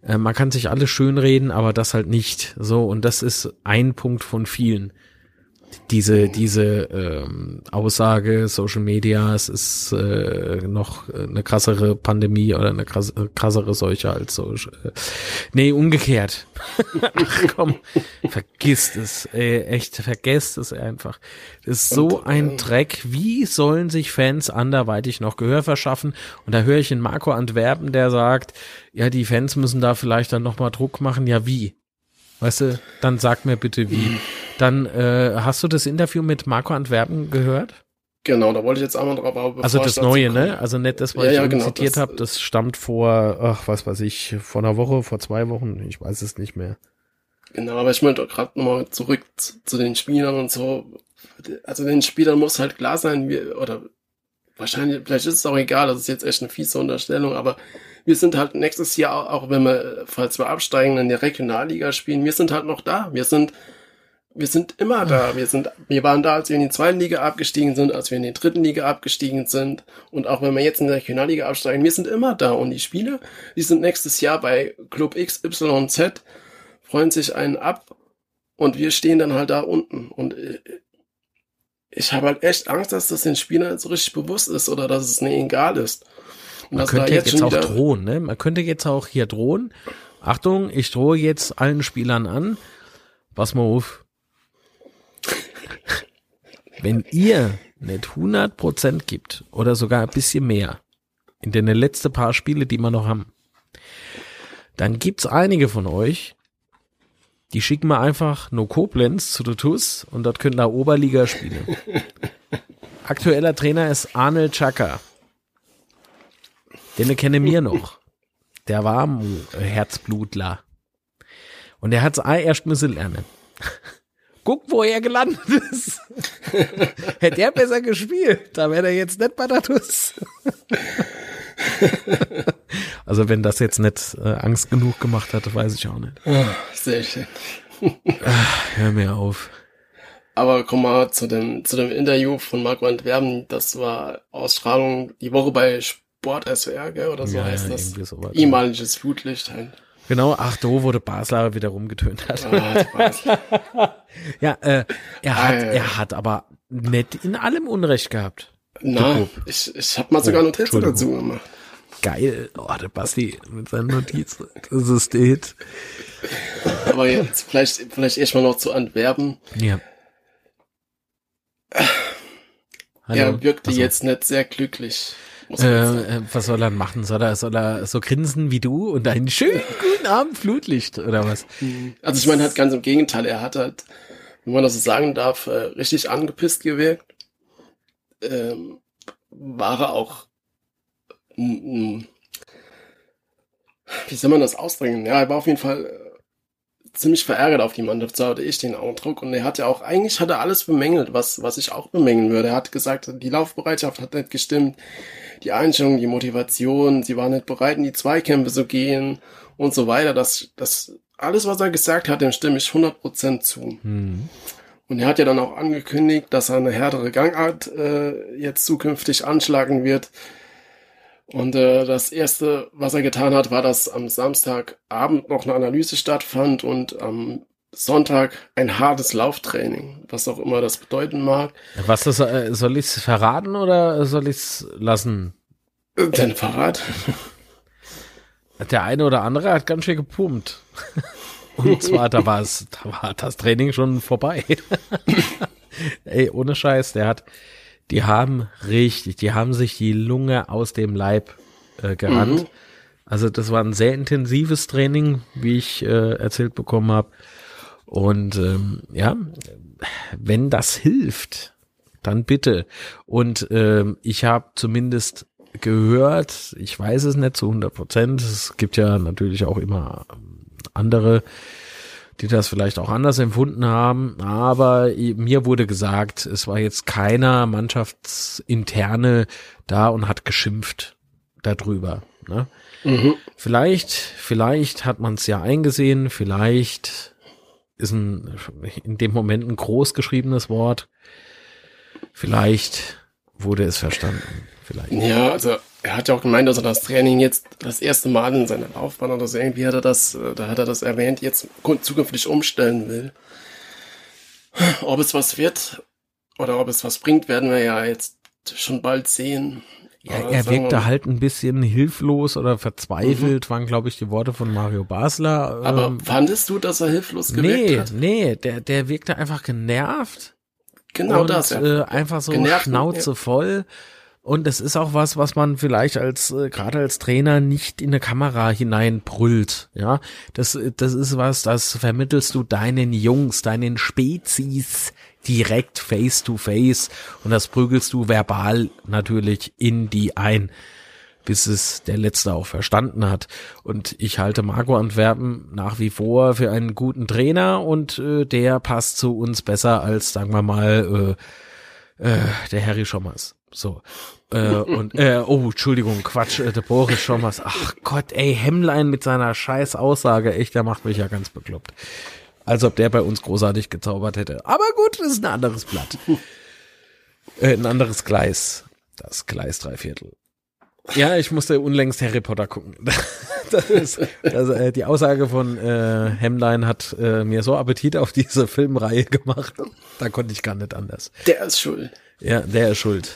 B: Äh, man kann sich alles schönreden, aber das halt nicht. So, und das ist ein Punkt von vielen. Diese, diese ähm, Aussage, Social Media, es ist äh, noch eine krassere Pandemie oder eine krass, krassere Seuche als so. Äh, nee, umgekehrt. [laughs] Ach komm, vergisst es. Äh, echt, vergesst es einfach. Das ist so
A: Und,
B: ein
A: äh,
B: Dreck. Wie sollen sich Fans anderweitig noch Gehör verschaffen? Und da höre ich in Marco Antwerpen, der sagt, ja, die Fans müssen da vielleicht dann nochmal Druck machen. Ja, wie? Weißt du, dann sag mir bitte wie. Dann äh, hast du das Interview mit Marco Antwerpen gehört?
A: Genau, da wollte ich jetzt einmal drauf aber
B: Also das Neue,
A: komme-
B: ne? Also nicht das, was
A: Ja,
B: ich
A: ja, genau,
B: zitiert habe, das stammt vor, ach, was weiß ich, vor einer Woche, vor zwei Wochen, ich weiß es nicht mehr.
A: Genau, aber ich möchte gerade nochmal zurück zu, zu den Spielern und so. Also den Spielern muss halt klar sein, wir, oder wahrscheinlich, vielleicht ist es auch egal, das ist jetzt echt eine fiese Unterstellung, aber wir sind halt nächstes Jahr, auch wenn wir, falls wir absteigen, in der Regionalliga spielen, wir sind halt noch da. Wir sind, wir sind immer da. Wir sind, wir waren da, als wir in die zweiten Liga abgestiegen sind, als wir in die dritten Liga abgestiegen sind. Und auch wenn wir jetzt in der Regionalliga absteigen, wir sind immer da. Und die Spieler, die sind nächstes Jahr bei Club XYZ, freuen sich einen ab und wir stehen dann halt da unten. Und äh, ich habe halt echt Angst, dass das den Spielern so richtig bewusst ist oder dass es ihnen egal ist. Und
B: Man könnte jetzt,
A: schon
B: auch drohen, ne? Man könnte jetzt auch hier drohen. Achtung, ich drohe jetzt allen Spielern an. Pass mal auf. Wenn ihr nicht 100% gibt oder sogar ein bisschen mehr in den letzten paar Spiele, die wir noch haben, dann gibt's einige von euch, die schicken wir einfach nur Koblenz zu der TUS und dort können da Oberliga spielen. [laughs] Aktueller Trainer ist Arnold Chaka. Den kenne mir noch. Der war ein Herzblutler. Und der hat's auch erst müssen lernen. Guck, wo er gelandet ist. [laughs] Hätte er besser gespielt, da wäre er jetzt nicht bei der TUS. also wenn das jetzt nicht äh, Angst genug gemacht hat, weiß ich auch nicht.
A: Ah, Sehr schön.
B: Hör mir auf.
A: Aber komm mal zu dem, zu dem Interview von Marco Antwerpen. Das war Ausstrahlung die Woche bei Sport SWR, gell, oder so
B: Ja,
A: heißt
B: ja,
A: das.
B: sowas.
A: Ehemaliges Flutlicht halt.
B: Genau, ach, do, wo der Basler wieder rumgetönt hat.
A: Spaß. [laughs]
B: Ja, äh, er hat,
A: ja, ja.
B: er hat aber nicht in allem Unrecht gehabt.
A: Na, ich, ich habe mal sogar
B: Oh,
A: Notizen dazu gemacht.
B: Geil. Oh, der Basti mit seinen Notizen. Das ist der Hit.
A: Aber jetzt vielleicht, vielleicht erstmal noch zu Antwerpen.
B: Ja.
A: er wirkte
B: Also,
A: jetzt nicht sehr glücklich.
B: Äh, äh, was soll er machen? Soll er, soll er so grinsen wie du und einen schönen guten Abend Flutlicht oder was?
A: Also ich meine halt ganz im Gegenteil, er hat halt, wenn man das so sagen darf, äh, richtig angepisst gewirkt. Ähm, war er auch, wie soll man das ausdrücken? Ja, er war auf jeden Fall äh, ziemlich verärgert auf die Mannschaft, so hatte ich den Eindruck. Und er hat ja auch, eigentlich hat er alles bemängelt, was, was ich auch bemängeln würde. Er hat gesagt, die Laufbereitschaft hat nicht gestimmt, die Einstellung, die Motivation, sie war nicht bereit, in die Zweikämpfe zu gehen und so weiter. Das, das, alles, was er gesagt hat, dem stimme ich 100% zu.
B: Hm.
A: Und er hat ja dann auch angekündigt, dass er eine härtere Gangart äh, jetzt zukünftig anschlagen wird. Und äh, das erste, was er getan hat, war, dass am Samstagabend noch eine Analyse stattfand und am Sonntag ein hartes Lauftraining, was auch immer das bedeuten mag.
B: Was das, äh, soll ich es verraten oder soll ich es lassen?
A: Denn Verrat.
B: Der eine oder andere hat ganz schön gepumpt. [laughs] Und zwar, da da war das Training schon vorbei. [laughs] Ey, ohne Scheiß, der hat, die haben richtig, die haben sich die Lunge aus dem Leib äh, gerannt. Mhm. Also das war ein sehr intensives Training, wie ich äh, erzählt bekommen habe. Und ähm, ja, wenn das hilft, dann bitte. Und ähm, ich habe zumindest gehört, ich weiß es nicht zu 100 Prozent, es gibt ja natürlich auch immer andere, die das vielleicht auch anders empfunden haben, aber mir wurde gesagt, es war jetzt keiner Mannschaftsinterne da und hat geschimpft darüber. Ne? Mhm. Vielleicht, vielleicht hat man es ja eingesehen, vielleicht ist ein, in dem Moment ein groß geschriebenes Wort. Vielleicht wurde es verstanden. Vielleicht.
A: Ja, also er hat ja auch gemeint, dass er das Training jetzt das erste Mal in seiner Laufbahn oder so irgendwie hat er das, äh, da hat er das erwähnt, jetzt zukünftig umstellen will. Ob es was wird oder ob es was bringt, werden wir ja jetzt schon bald sehen.
B: Ja, er wirkte halt ein bisschen hilflos oder verzweifelt, mhm. waren, glaube ich, die Worte von Mario Basler.
A: Aber ähm, fandest du, dass er hilflos gewirkt
B: nee,
A: hat?
B: Nee, nee, der, der wirkte einfach genervt.
A: Genau und, das.
B: Ja. Äh, einfach so genervt, Schnauze ja. voll. Und es ist auch was, was man vielleicht als, äh, gerade als Trainer nicht in eine Kamera hineinbrüllt. Ja, das, das ist was, das vermittelst du deinen Jungs, deinen Spezies direkt face to face und das prügelst du verbal natürlich in die ein, bis es der Letzte auch verstanden hat. Und ich halte Marco Antwerpen nach wie vor für einen guten Trainer und äh, der passt zu uns besser als, sagen wir mal, äh, äh, der Harry Schommers. So. äh, und äh, oh, Entschuldigung, Quatsch, äh, der Boris Schommers. Ach Gott, ey, Hemmlein mit seiner scheiß Aussage, echt, der macht mich ja ganz bekloppt als ob der bei uns großartig gezaubert hätte. Aber gut, das ist ein anderes Blatt. äh, ein anderes Gleis. Das Gleis drei Viertel. Ja, ich musste unlängst Harry Potter gucken. [laughs] das ist, das, äh, die Aussage von äh, Hemline hat äh, mir so Appetit auf diese Filmreihe gemacht. Da konnte ich gar nicht anders.
A: Der ist schuld.
B: Ja, der ist schuld.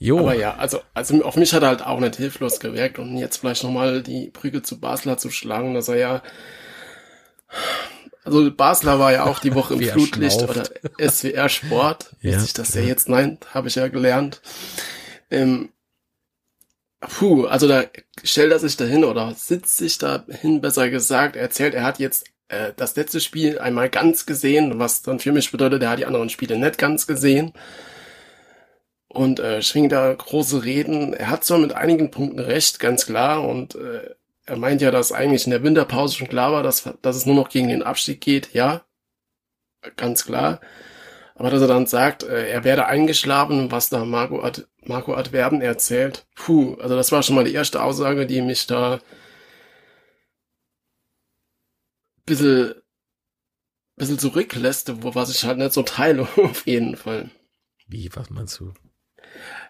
A: Jo. Aber ja, also, also auf mich hat er halt auch nicht hilflos gewirkt und jetzt vielleicht nochmal die Brücke zu Basler zu schlagen, dass er ja also Basler war ja auch die Woche im [laughs] Flutlicht oder SWR Sport, wie [laughs] ja, sich das ja, ja jetzt nennt, habe ich ja gelernt. Ähm, puh, also da stellt er sich dahin oder sitzt sich dahin, besser gesagt, er erzählt, er hat jetzt äh, das letzte Spiel einmal ganz gesehen, was dann für mich bedeutet, er hat die anderen Spiele nicht ganz gesehen. Und äh, schwingt da große Reden. Er hat zwar mit einigen Punkten recht, ganz klar, und äh, er meint ja, dass eigentlich in der Winterpause schon klar war, dass, dass es nur noch gegen den Abstieg geht. Ja, ganz klar. Aber dass er dann sagt, äh, er werde eingeschlafen, was da Marco, Ad, Marco Adverben erzählt. Puh, also das war schon mal die erste Aussage, die mich da bisschen, bisschen zurücklässt, wo was ich halt nicht so teile, [laughs] auf jeden Fall.
B: Wie, was meinst du?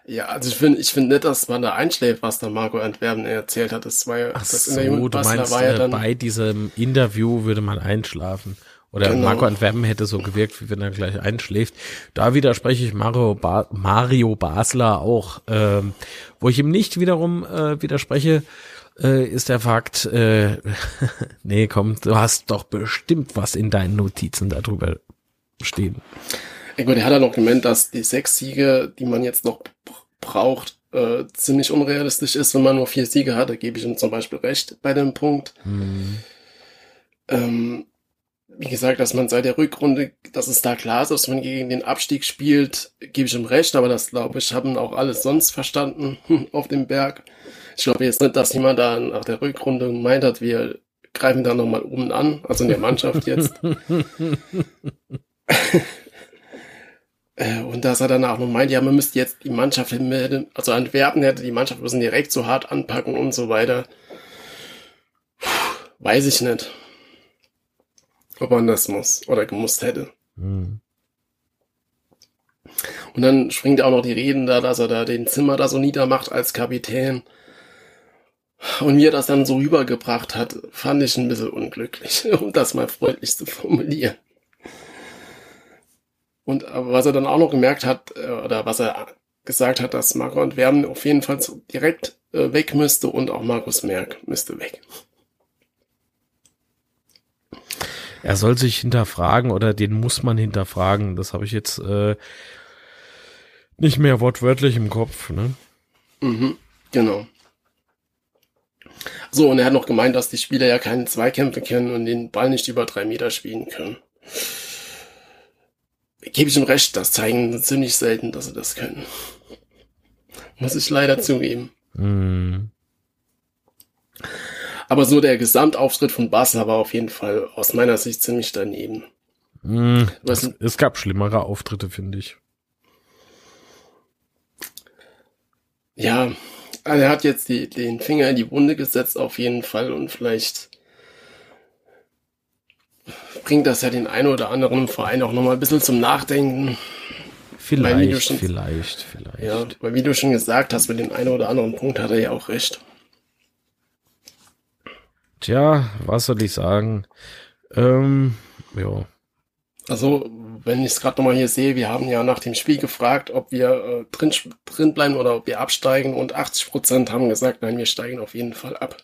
A: Ja, also ich finde ich finde nicht, dass man da einschläft, was da Marco Antwerpen erzählt hat. Das war ja,
B: Ach das so, Interview du meinst, war ja äh, dann, bei diesem Interview würde man einschlafen. Oder genau. Marco Antwerpen hätte so gewirkt, wie wenn er gleich einschläft. Da widerspreche ich Mario, ba Mario Basler auch. Ähm, wo ich ihm nicht wiederum äh, widerspreche, äh, ist der Fakt, äh, [laughs] nee, komm, du hast doch bestimmt was in deinen Notizen darüber stehen.
A: Ich meine, er hat noch gemeint, dass die sechs Siege, die man jetzt noch braucht, äh, ziemlich unrealistisch ist, wenn man nur vier Siege hat. Da gebe ich ihm zum Beispiel recht bei dem Punkt. Mhm. Ähm, wie gesagt, dass man seit der Rückrunde, dass es da klar ist, dass man gegen den Abstieg spielt, gebe ich ihm recht, aber das glaube ich, haben auch alles sonst verstanden [laughs] auf dem Berg. Ich glaube jetzt nicht, dass jemand da nach der Rückrunde gemeint hat, wir greifen da nochmal oben an, also in der Mannschaft jetzt. [laughs] Äh, und dass er dann auch noch meint, ja, man müsste jetzt die Mannschaft, also Antwerpen hätte die Mannschaft müssen direkt so hart anpacken und so weiter. Weiß ich nicht. Ob man das muss oder gemusst hätte. Mhm. Und dann springt auch noch die Reden da, dass er da den Zimmer da so niedermacht als Kapitän. Und mir das dann so rübergebracht hat, fand ich ein bisschen unglücklich, [laughs] um das mal freundlich zu formulieren. Und was er dann auch noch gemerkt hat, äh, oder was er gesagt hat, dass Marco und Werben auf jeden Fall direkt äh, weg müsste und auch Markus Merck müsste weg.
B: Er soll sich hinterfragen oder den muss man hinterfragen. Das habe ich jetzt äh, nicht mehr wortwörtlich im Kopf. Ne?
A: Mhm, genau. So, und er hat noch gemeint, dass die Spieler ja keine Zweikämpfe kennen und den Ball nicht über drei Meter spielen können. Gebe ich ihm recht, das zeigen ziemlich selten, dass sie das können. Muss ich leider zugeben.
B: Mhm.
A: Aber so der Gesamtauftritt von Basler war auf jeden Fall aus meiner Sicht ziemlich daneben.
B: Mhm. Es, es gab schlimmere Auftritte, finde ich.
A: Ja, also er hat jetzt die, den Finger in die Wunde gesetzt auf jeden Fall und vielleicht bringt das ja den einen oder anderen Verein auch nochmal ein bisschen zum Nachdenken.
B: Vielleicht, schon, vielleicht, vielleicht.
A: Ja, weil wie du schon gesagt hast, mit dem einen oder anderen Punkt hat er ja auch recht.
B: Tja, was soll ich sagen? Ähm, ja.
A: Also, wenn ich es gerade nochmal hier sehe, wir haben ja nach dem Spiel gefragt, ob wir äh, drin, drin bleiben oder ob wir absteigen und 80 Prozent haben gesagt, nein, wir steigen auf jeden Fall ab.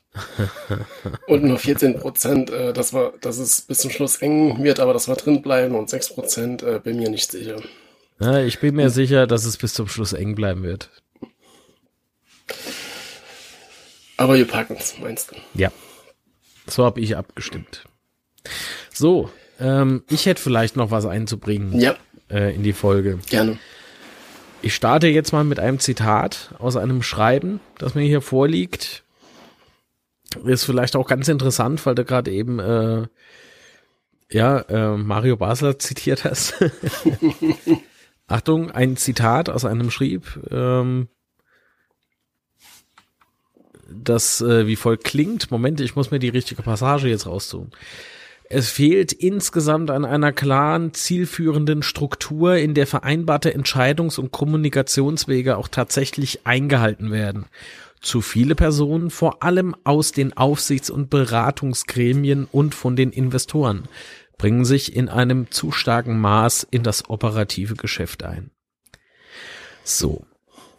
A: [laughs] und nur 14 Prozent, äh, dass, wir, dass es bis zum Schluss eng wird, aber dass wir drin bleiben und 6 Prozent äh, bin mir nicht sicher.
B: Ja, ich bin mir sicher, dass es bis zum Schluss eng bleiben wird.
A: Aber wir packen es, meinst du?
B: Ja. So habe ich abgestimmt. So, ähm, ich hätte vielleicht noch was einzubringen
A: ja.
B: äh, in die Folge.
A: Gerne.
B: Ich starte jetzt mal mit einem Zitat aus einem Schreiben, das mir hier vorliegt. Ist vielleicht auch ganz interessant, weil du gerade eben äh, ja äh, Mario Basler [laughs] zitiert hast. [laughs] Achtung, ein Zitat aus einem Schrieb, ähm, das äh, wie folgt klingt. Moment, ich muss mir die richtige Passage jetzt raussuchen. Es fehlt insgesamt an einer klaren, zielführenden Struktur, in der vereinbarte Entscheidungs- und Kommunikationswege auch tatsächlich eingehalten werden. Zu viele Personen, vor allem aus den Aufsichts- und Beratungsgremien und von den Investoren, bringen sich in einem zu starken Maß in das operative Geschäft ein. So.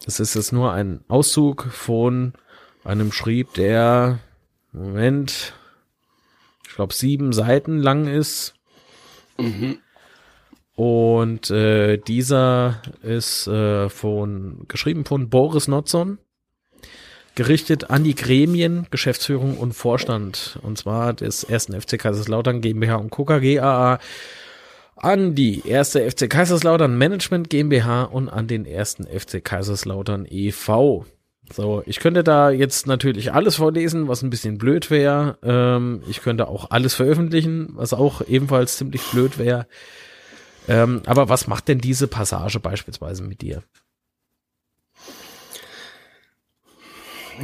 B: Es ist jetzt nur ein Auszug von einem Schrieb, der, Moment, glaube, sieben Seiten lang ist.
A: Mhm.
B: Und äh, dieser ist äh, von geschrieben von Boris Notzon, gerichtet an die Gremien, Geschäftsführung und Vorstand. Und zwar des ersten FC Kaiserslautern GmbH und Coca GAA an die erste FC Kaiserslautern Management GmbH und an den ersten FC Kaiserslautern e.V. So, ich könnte da jetzt natürlich alles vorlesen, was ein bisschen blöd wäre. Ähm, ich könnte auch alles veröffentlichen, was auch ebenfalls ziemlich blöd wäre. Ähm, aber was macht denn diese Passage beispielsweise mit dir?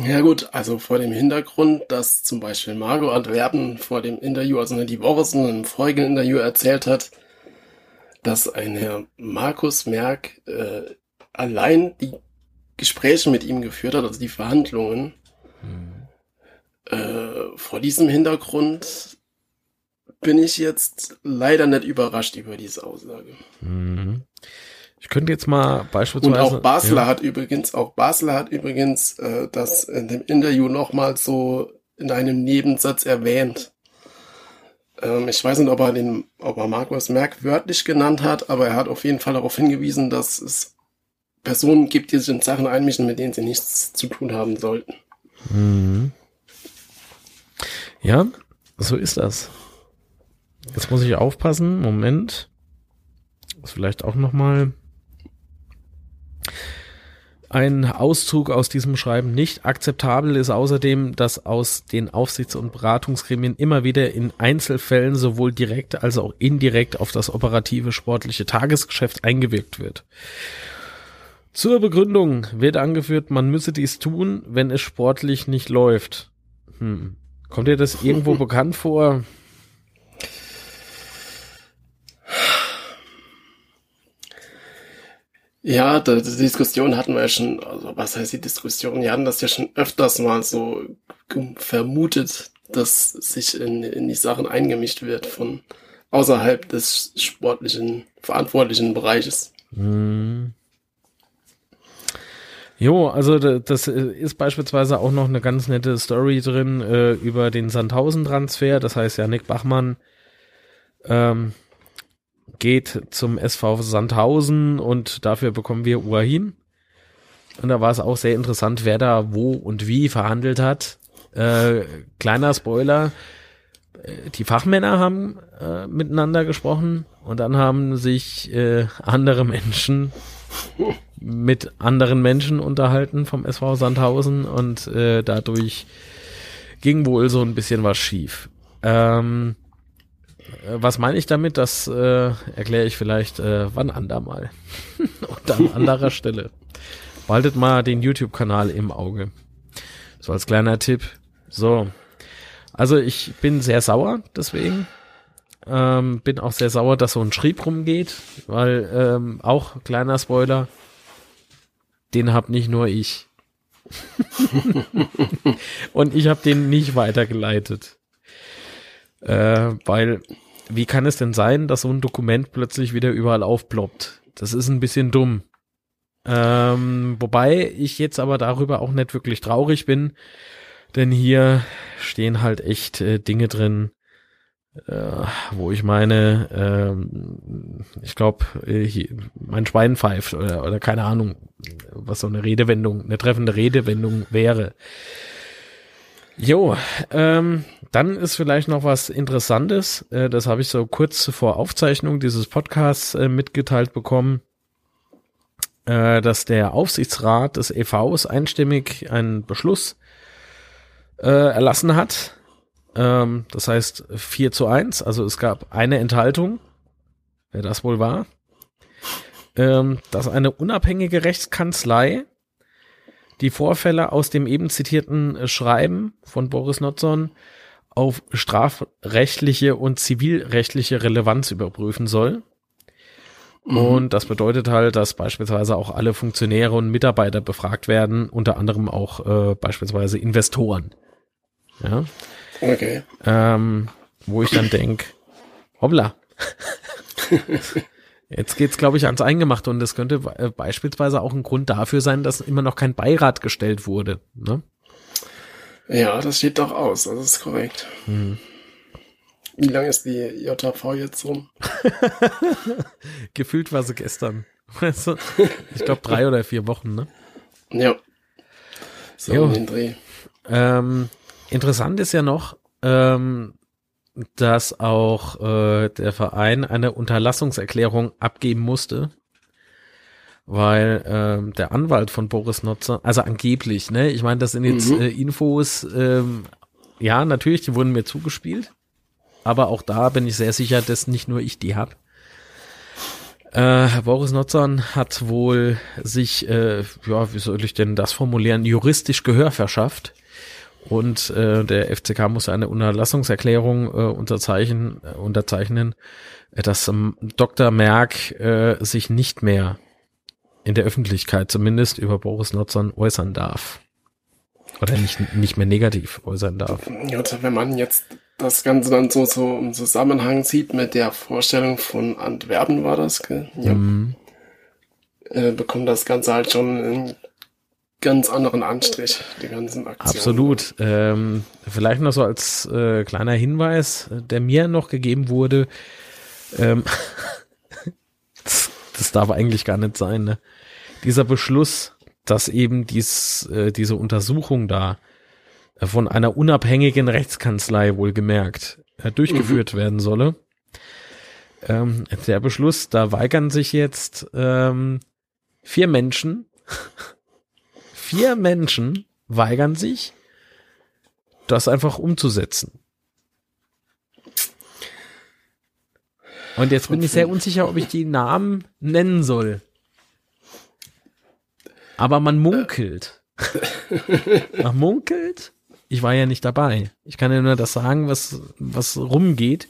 A: Ja gut, also vor dem Hintergrund, dass zum Beispiel Margot Antwerpen vor dem Interview, also die in einem vorigen Interview erzählt hat, dass ein Herr Markus Merck äh, allein die Gespräche mit ihm geführt hat, also die Verhandlungen. Mhm. Äh, vor diesem Hintergrund bin ich jetzt leider nicht überrascht über diese Aussage.
B: Mhm. Ich könnte jetzt mal beispielsweise.
A: Und auch Basler ja. hat übrigens, auch Basler hat übrigens äh, das in dem Interview nochmal so in einem Nebensatz erwähnt. Ähm, ich weiß nicht, ob er den, ob er Markus Merck wörtlich genannt hat, aber er hat auf jeden Fall darauf hingewiesen, dass es Personen gibt, die sich in Sachen einmischen, mit denen sie nichts zu tun haben sollten.
B: Mhm. Ja, so ist das. Jetzt muss ich aufpassen. Moment. Das vielleicht auch noch mal ein Auszug aus diesem Schreiben nicht akzeptabel ist außerdem, dass aus den Aufsichts- und Beratungsgremien immer wieder in Einzelfällen sowohl direkt als auch indirekt auf das operative sportliche Tagesgeschäft eingewirkt wird. Zur Begründung wird angeführt, man müsse dies tun, wenn es sportlich nicht läuft. Hm. Kommt dir das [laughs] irgendwo bekannt vor?
A: Ja, die, Diskussion hatten wir ja schon, also was heißt die Diskussion? Wir hatten das ja schon öfters mal so vermutet, dass sich in, in die Sachen eingemischt wird von außerhalb des sportlichen, verantwortlichen Bereiches.
B: Hm. Jo, also das ist beispielsweise auch noch eine ganz nette Story drin äh, über den Sandhausen-Transfer. Das heißt, Janik Bachmann ähm, geht zum SV Sandhausen und dafür bekommen wir Uahin. Und da war es auch sehr interessant, wer da wo und wie verhandelt hat. Äh, kleiner Spoiler, äh, die Fachmänner haben äh, miteinander gesprochen und dann haben sich äh, andere Menschen mit anderen Menschen unterhalten vom SV Sandhausen und äh, dadurch ging wohl so ein bisschen was schief. Ähm, äh, was meine ich damit? Das äh, erkläre ich vielleicht äh, wann andermal. [laughs] Und an anderer [laughs] Stelle. Behaltet mal den YouTube-Kanal im Auge. So als kleiner Tipp. So. Also ich bin sehr sauer deswegen. Ähm, bin auch sehr sauer, dass so ein Schrieb rumgeht, weil ähm, auch kleiner Spoiler, den hab nicht nur ich. [laughs] Und ich habe den nicht weitergeleitet. Äh, weil wie kann es denn sein, dass so ein Dokument plötzlich wieder überall aufploppt? Das ist ein bisschen dumm. Ähm, wobei ich jetzt aber darüber auch nicht wirklich traurig bin, denn hier stehen halt echt äh, Dinge drin, äh, wo ich meine, ähm, ich glaube, äh, mein Schwein pfeift oder, oder keine Ahnung, was so eine Redewendung, eine treffende Redewendung wäre. Jo, ähm, dann ist vielleicht noch was Interessantes. Äh, das habe ich so kurz vor Aufzeichnung dieses Podcasts äh, mitgeteilt bekommen, äh, dass der Aufsichtsrat des EVs einstimmig einen Beschluss äh, erlassen hat. Ähm, das heißt 4 zu 1, also es gab eine Enthaltung, wer das wohl war, ähm, dass eine unabhängige Rechtskanzlei die Vorfälle aus dem eben zitierten Schreiben von Boris Notzon auf strafrechtliche und zivilrechtliche Relevanz überprüfen soll. Mhm. Und das bedeutet halt, dass beispielsweise auch alle Funktionäre und Mitarbeiter befragt werden, unter anderem auch äh, beispielsweise Investoren. Ja.
A: Okay.
B: Ähm, wo ich dann denk, hoppla. [laughs] Jetzt geht's, glaube ich, ans Eingemachte und das könnte äh, beispielsweise auch ein Grund dafür sein, dass immer noch kein Beirat gestellt wurde. Ne?
A: Ja, das steht doch aus, das ist korrekt. Hm. Wie lange ist die JV jetzt rum? [laughs]
B: Gefühlt war sie gestern. [laughs] ich glaube drei oder vier Wochen, ne?
A: Ja. So jo. den Dreh.
B: Ähm, interessant ist ja noch, ähm, dass auch äh, der Verein eine Unterlassungserklärung abgeben musste, weil ähm, der Anwalt von Boris Notzer, also angeblich, ne, ich meine, das sind jetzt mhm. äh, Infos, ähm, ja, natürlich, die wurden mir zugespielt, aber auch da bin ich sehr sicher, dass nicht nur ich die hab. Äh, Boris Notzern hat wohl sich, äh, ja, wie soll ich denn das formulieren, juristisch Gehör verschafft und äh, der FCK muss eine Unterlassungserklärung äh, unterzeichnen, äh, unterzeichnen, äh, dass ähm, Dr. Merck äh, sich nicht mehr in der Öffentlichkeit zumindest über Boris Notzon äußern darf. Oder nicht, nicht mehr negativ äußern darf.
A: Ja, also wenn man jetzt das Ganze dann so, so im Zusammenhang sieht mit der Vorstellung von Antwerpen war das, gell? Ja. Mhm. Äh, bekommt das Ganze halt schon einen ganz anderen Anstrich, die ganzen Aktionen.
B: Absolut. Ähm, vielleicht noch so als äh, kleiner Hinweis, der mir noch gegeben wurde. Ähm, das, [laughs] das, darf eigentlich gar nicht sein. Ne? Dieser Beschluss, dass eben dies, äh, diese Untersuchung da äh, von einer unabhängigen Rechtskanzlei wohlgemerkt äh, durchgeführt mhm. werden solle. Ähm, der Beschluss, da weigern sich jetzt ähm, vier Menschen [laughs] vier Menschen weigern sich, das einfach umzusetzen. Und jetzt bin ich sehr unsicher, ob ich die Namen nennen soll. Aber man munkelt. man munkelt? Ich war ja nicht dabei. Ich kann ja nur das sagen, was, was rumgeht.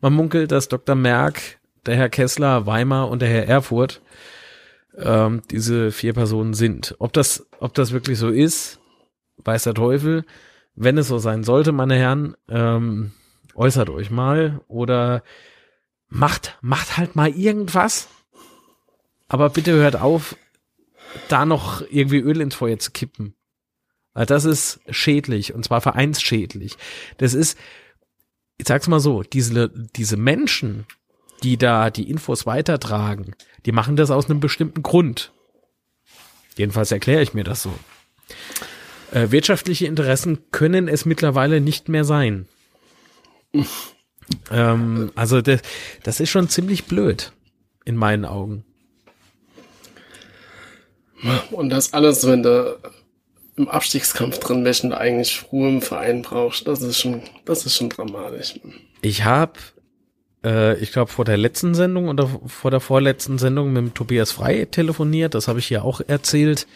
B: Man munkelt, dass Dr. Merck, der Herr Kessler, Weimar und der Herr Erfurt ähm, diese vier Personen sind. Ob das, ob das wirklich so ist, weiß der Teufel. Wenn es so sein sollte, meine Herren, ähm, äußert euch mal oder macht, macht halt mal irgendwas. Aber bitte hört auf, da noch irgendwie Öl ins Feuer zu kippen. Weil das ist schädlich und zwar vereinsschädlich. Das ist, ich sag's mal so, diese, diese Menschen, die da die Infos weitertragen, die machen das aus einem bestimmten Grund. Jedenfalls erkläre ich mir das so. Äh, wirtschaftliche Interessen können es mittlerweile nicht mehr sein. [laughs] ähm, also das, das ist schon ziemlich blöd in meinen Augen.
A: Und das alles, wenn du im Abstiegskampf drin bist und eigentlich Ruhe im Verein brauchst, das ist schon, das ist schon dramatisch.
B: Ich habe, äh, ich glaube, vor der letzten Sendung oder vor der vorletzten Sendung mit dem Tobias Frei telefoniert, das habe ich hier auch erzählt.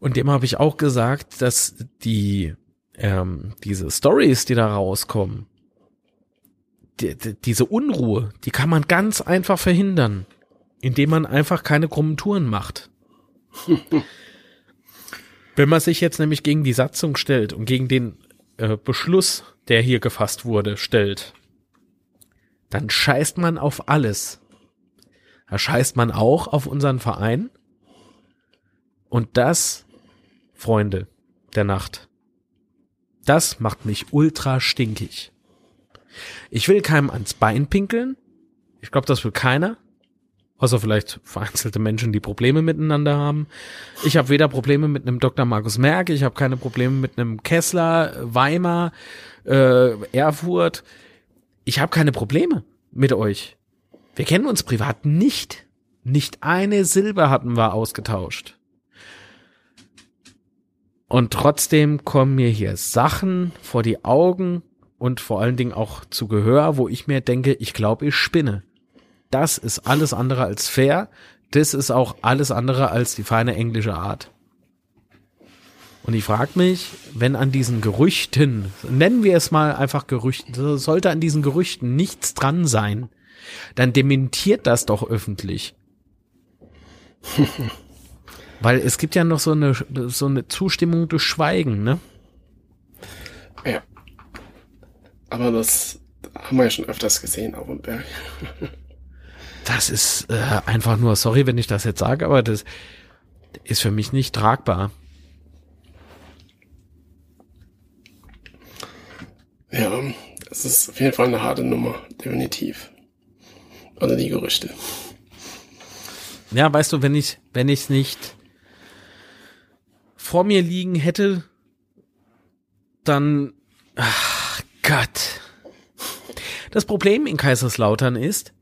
B: Und dem habe ich auch gesagt, dass die ähm, diese Stories, die da rauskommen, die, die, diese Unruhe, die kann man ganz einfach verhindern, indem man einfach keine krummen Touren macht. [laughs] Wenn man sich jetzt nämlich gegen die Satzung stellt und gegen den äh, Beschluss, der hier gefasst wurde, stellt, dann scheißt man auf alles. Da scheißt man auch auf unseren Verein. Und das, Freunde der Nacht, das macht mich ultra stinkig. Ich will keinem ans Bein pinkeln. Ich glaube, das will keiner. Außer vielleicht vereinzelte Menschen, die Probleme miteinander haben. Ich habe weder Probleme mit einem Dr. Markus Merck, ich habe keine Probleme mit einem Kessler, Weimar, äh, Erfurt. Ich habe keine Probleme mit euch. Wir kennen uns privat nicht. Nicht eine Silbe hatten wir ausgetauscht. Und trotzdem kommen mir hier Sachen vor die Augen und vor allen Dingen auch zu Gehör, wo ich mir denke, ich glaube, ich spinne. Das ist alles andere als fair. Das ist auch alles andere als die feine englische Art. Und ich frage mich, wenn an diesen Gerüchten, nennen wir es mal einfach Gerüchten, sollte an diesen Gerüchten nichts dran sein, dann dementiert das doch öffentlich. [laughs] Weil es gibt ja noch so eine, so eine Zustimmung durch Schweigen, ne?
A: Ja. Aber das haben wir ja schon öfters gesehen auf dem Berg. [laughs]
B: das ist äh, einfach nur, sorry, wenn ich das jetzt sage, aber das ist für mich nicht tragbar.
A: Ja, das ist auf jeden Fall eine harte Nummer, definitiv. Oder die Gerüchte.
B: Ja, weißt du, wenn ich, wenn ich nicht vor mir liegen hätte, dann, ach Gott. Das Problem in Kaiserslautern ist,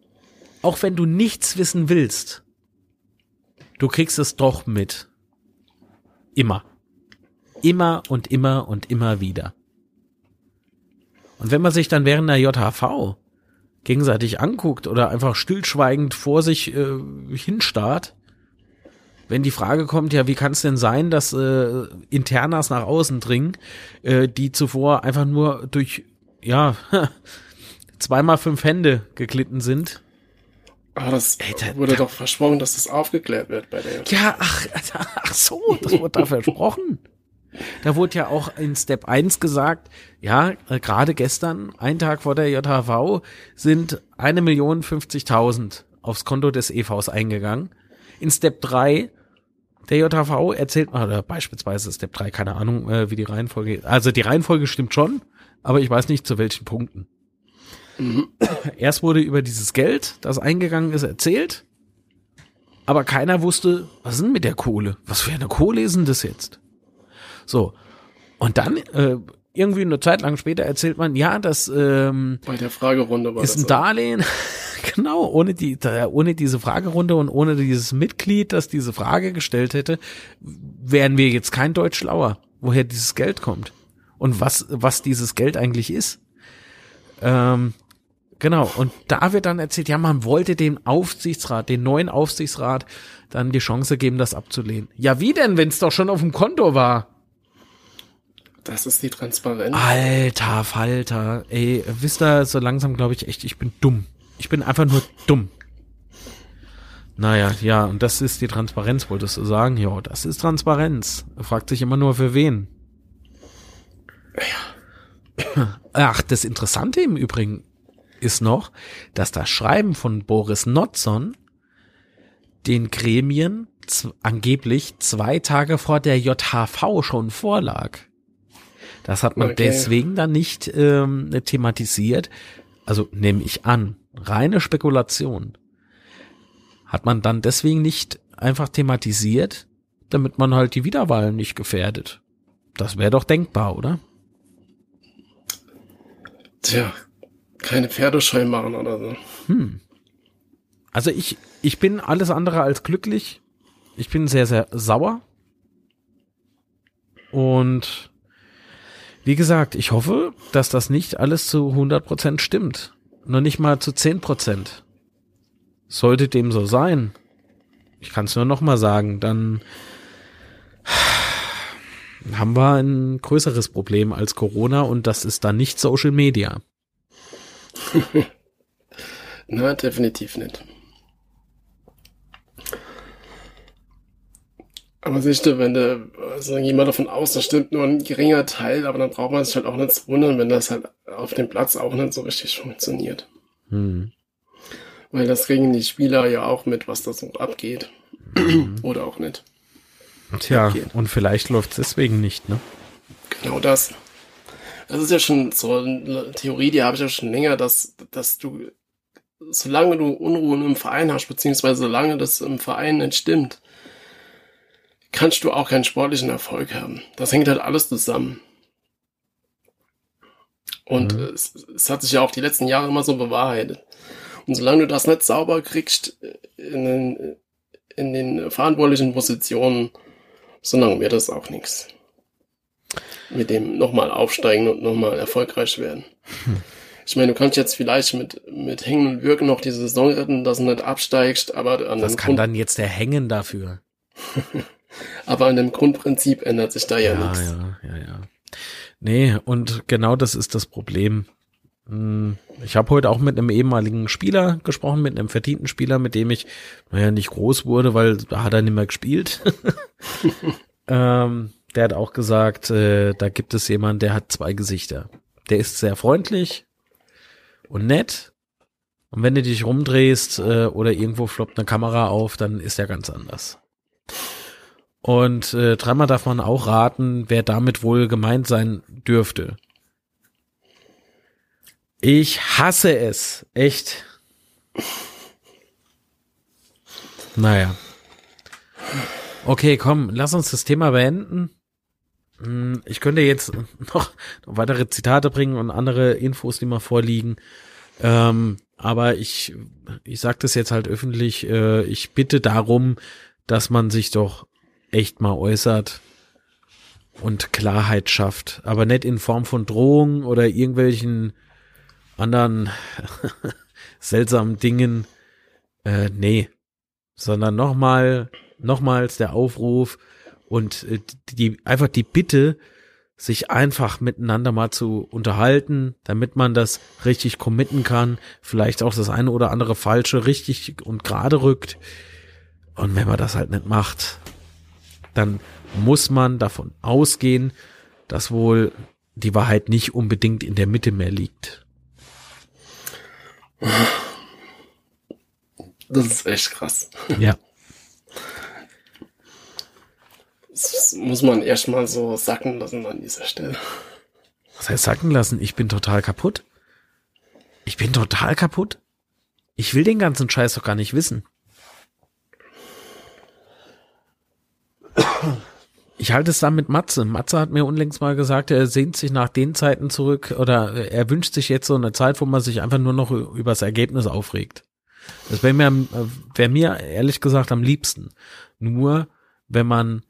B: auch wenn du nichts wissen willst, du kriegst es doch mit. Immer. Immer und immer und immer wieder. Und wenn man sich dann während der JHV gegenseitig anguckt oder einfach stillschweigend vor sich äh, hinstarrt, wenn die Frage kommt, ja, wie kann es denn sein, dass äh, Internas nach außen dringen, äh, die zuvor einfach nur durch, ja, [laughs] zweimal fünf Hände geglitten sind,
A: Ah, das Ey, wurde doch versprochen, dass das aufgeklärt wird bei der.
B: Ja, ach, [laughs] ach so, das wurde da versprochen. Da wurde ja auch in Step 1 gesagt, ja, äh, gerade gestern, ein Tag vor der JHV, sind eine Million fünfzigtausend aufs Konto des EVs eingegangen. In Step 3, der JHV erzählt, oder beispielsweise Step 3, keine Ahnung, äh, wie die Reihenfolge. Also die Reihenfolge stimmt schon, aber ich weiß nicht zu welchen Punkten. Mhm. Erst wurde über dieses Geld, das eingegangen ist, erzählt, aber keiner wusste, was ist denn mit der Kohle? Was für eine Kohle ist denn das jetzt? So. Und dann, äh, irgendwie eine Zeit lang später erzählt man, ja, das ähm,
A: bei der Fragerunde war
B: ist ein Darlehen. [laughs] genau, ohne die, ohne diese Fragerunde und ohne dieses Mitglied, das diese Frage gestellt hätte, wären wir jetzt kein Deutsch schlauer, woher dieses Geld kommt und was was dieses Geld eigentlich ist. Ähm, Genau, und da wird dann erzählt, ja, man wollte dem Aufsichtsrat, den neuen Aufsichtsrat, dann die Chance geben, das abzulehnen. Ja, wie denn, wenn es doch schon auf dem Konto war?
A: Das ist die Transparenz.
B: Alter Falter, ey, wisst ihr, so langsam glaube ich echt, ich bin dumm. Ich bin einfach nur dumm. Naja, ja, und das ist die Transparenz, wolltest du sagen? Ja, das ist Transparenz. Fragt sich immer nur für wen. Ja. Ach, das Interessante im Übrigen ist noch, dass das Schreiben von Boris Notzon den Gremien angeblich zwei Tage vor der JHV schon vorlag. Das hat man okay. deswegen dann nicht ähm, thematisiert. Also nehme ich an, reine Spekulation. Hat man dann deswegen nicht einfach thematisiert, damit man halt die Wiederwahlen nicht gefährdet. Das wäre doch denkbar, oder?
A: Tja, keine Pferdescheu machen oder so. Hm.
B: Also ich, ich bin alles andere als glücklich. Ich bin sehr, sehr sauer. Und wie gesagt, ich hoffe, dass das nicht alles zu 100% stimmt. Nur nicht mal zu 10%. Sollte dem so sein, ich kann es nur noch mal sagen, dann haben wir ein größeres Problem als Corona und das ist dann nicht Social Media. [laughs]
A: Na, definitiv nicht. Aber du, wenn du, also jemand davon aus, das stimmt nur ein geringer Teil, aber dann braucht man sich halt auch nicht zu wundern, wenn das halt auf dem Platz auch nicht so richtig funktioniert. Hm. Weil das kriegen die Spieler ja auch mit, was da so abgeht. Mhm. Oder auch nicht.
B: Tja, abgeht. und vielleicht läuft es deswegen nicht, ne?
A: Genau das. Das ist ja schon so eine Theorie, die habe ich ja schon länger, dass, dass du, solange du Unruhen im Verein hast, beziehungsweise solange das im Verein nicht stimmt, kannst du auch keinen sportlichen Erfolg haben. Das hängt halt alles zusammen. Und mhm. es, es, hat sich ja auch die letzten Jahre immer so bewahrheitet. Und solange du das nicht sauber kriegst in den, in den verantwortlichen Positionen, solange wird das auch nichts. Mit dem nochmal aufsteigen und nochmal erfolgreich werden. Hm. Ich meine, du kannst jetzt vielleicht mit, mit Hängen und Wirken noch die Saison retten, dass du nicht absteigst, aber
B: an Was kann Grund dann jetzt der Hängen dafür? [laughs]
A: Aber an dem Grundprinzip ändert sich da ja, ja nichts.
B: Ja, ja, ja. Nee, und genau das ist das Problem. Hm, ich habe heute auch mit einem ehemaligen Spieler gesprochen, mit einem verdienten Spieler, mit dem ich, naja, nicht groß wurde, weil da hat er nicht mehr gespielt. [laughs] ähm, der hat auch gesagt, äh, da gibt es jemanden, der hat zwei Gesichter. Der ist sehr freundlich und nett. Und wenn du dich rumdrehst äh, oder irgendwo floppt eine Kamera auf, dann ist er ganz anders. Und äh, dreimal darf man auch raten, wer damit wohl gemeint sein dürfte. Ich hasse es. Echt. Naja. Okay, komm, lass uns das Thema beenden. Hm, ich könnte jetzt [laughs] noch, weitere Zitate bringen und andere Infos, die mal vorliegen. Ähm, aber ich, ich sage das jetzt halt öffentlich. Äh, ich bitte darum, dass man sich doch echt mal äußert und Klarheit schafft. Aber nicht in Form von Drohungen oder irgendwelchen anderen [laughs] seltsamen Dingen. Äh, nee. Sondern nochmal, nochmals der Aufruf und äh, die, einfach die Bitte, sich einfach miteinander mal zu unterhalten, damit man das richtig committen kann, vielleicht auch das eine oder andere falsche richtig und gerade rückt. Und wenn man das halt nicht macht, dann muss man davon ausgehen, dass wohl die Wahrheit nicht unbedingt in der Mitte mehr liegt.
A: Das ist echt krass.
B: Ja.
A: Das muss man erstmal so sacken lassen an dieser Stelle.
B: Was heißt sacken lassen? Ich bin total kaputt. Ich bin total kaputt. Ich will den ganzen Scheiß doch gar nicht wissen. Ich halte es da mit Matze. Matze hat mir unlängst mal gesagt, er sehnt sich nach den Zeiten zurück oder er wünscht sich jetzt so eine Zeit, wo man sich einfach nur noch über das Ergebnis aufregt. Das wäre mir, wär mir ehrlich gesagt am liebsten. Nur wenn man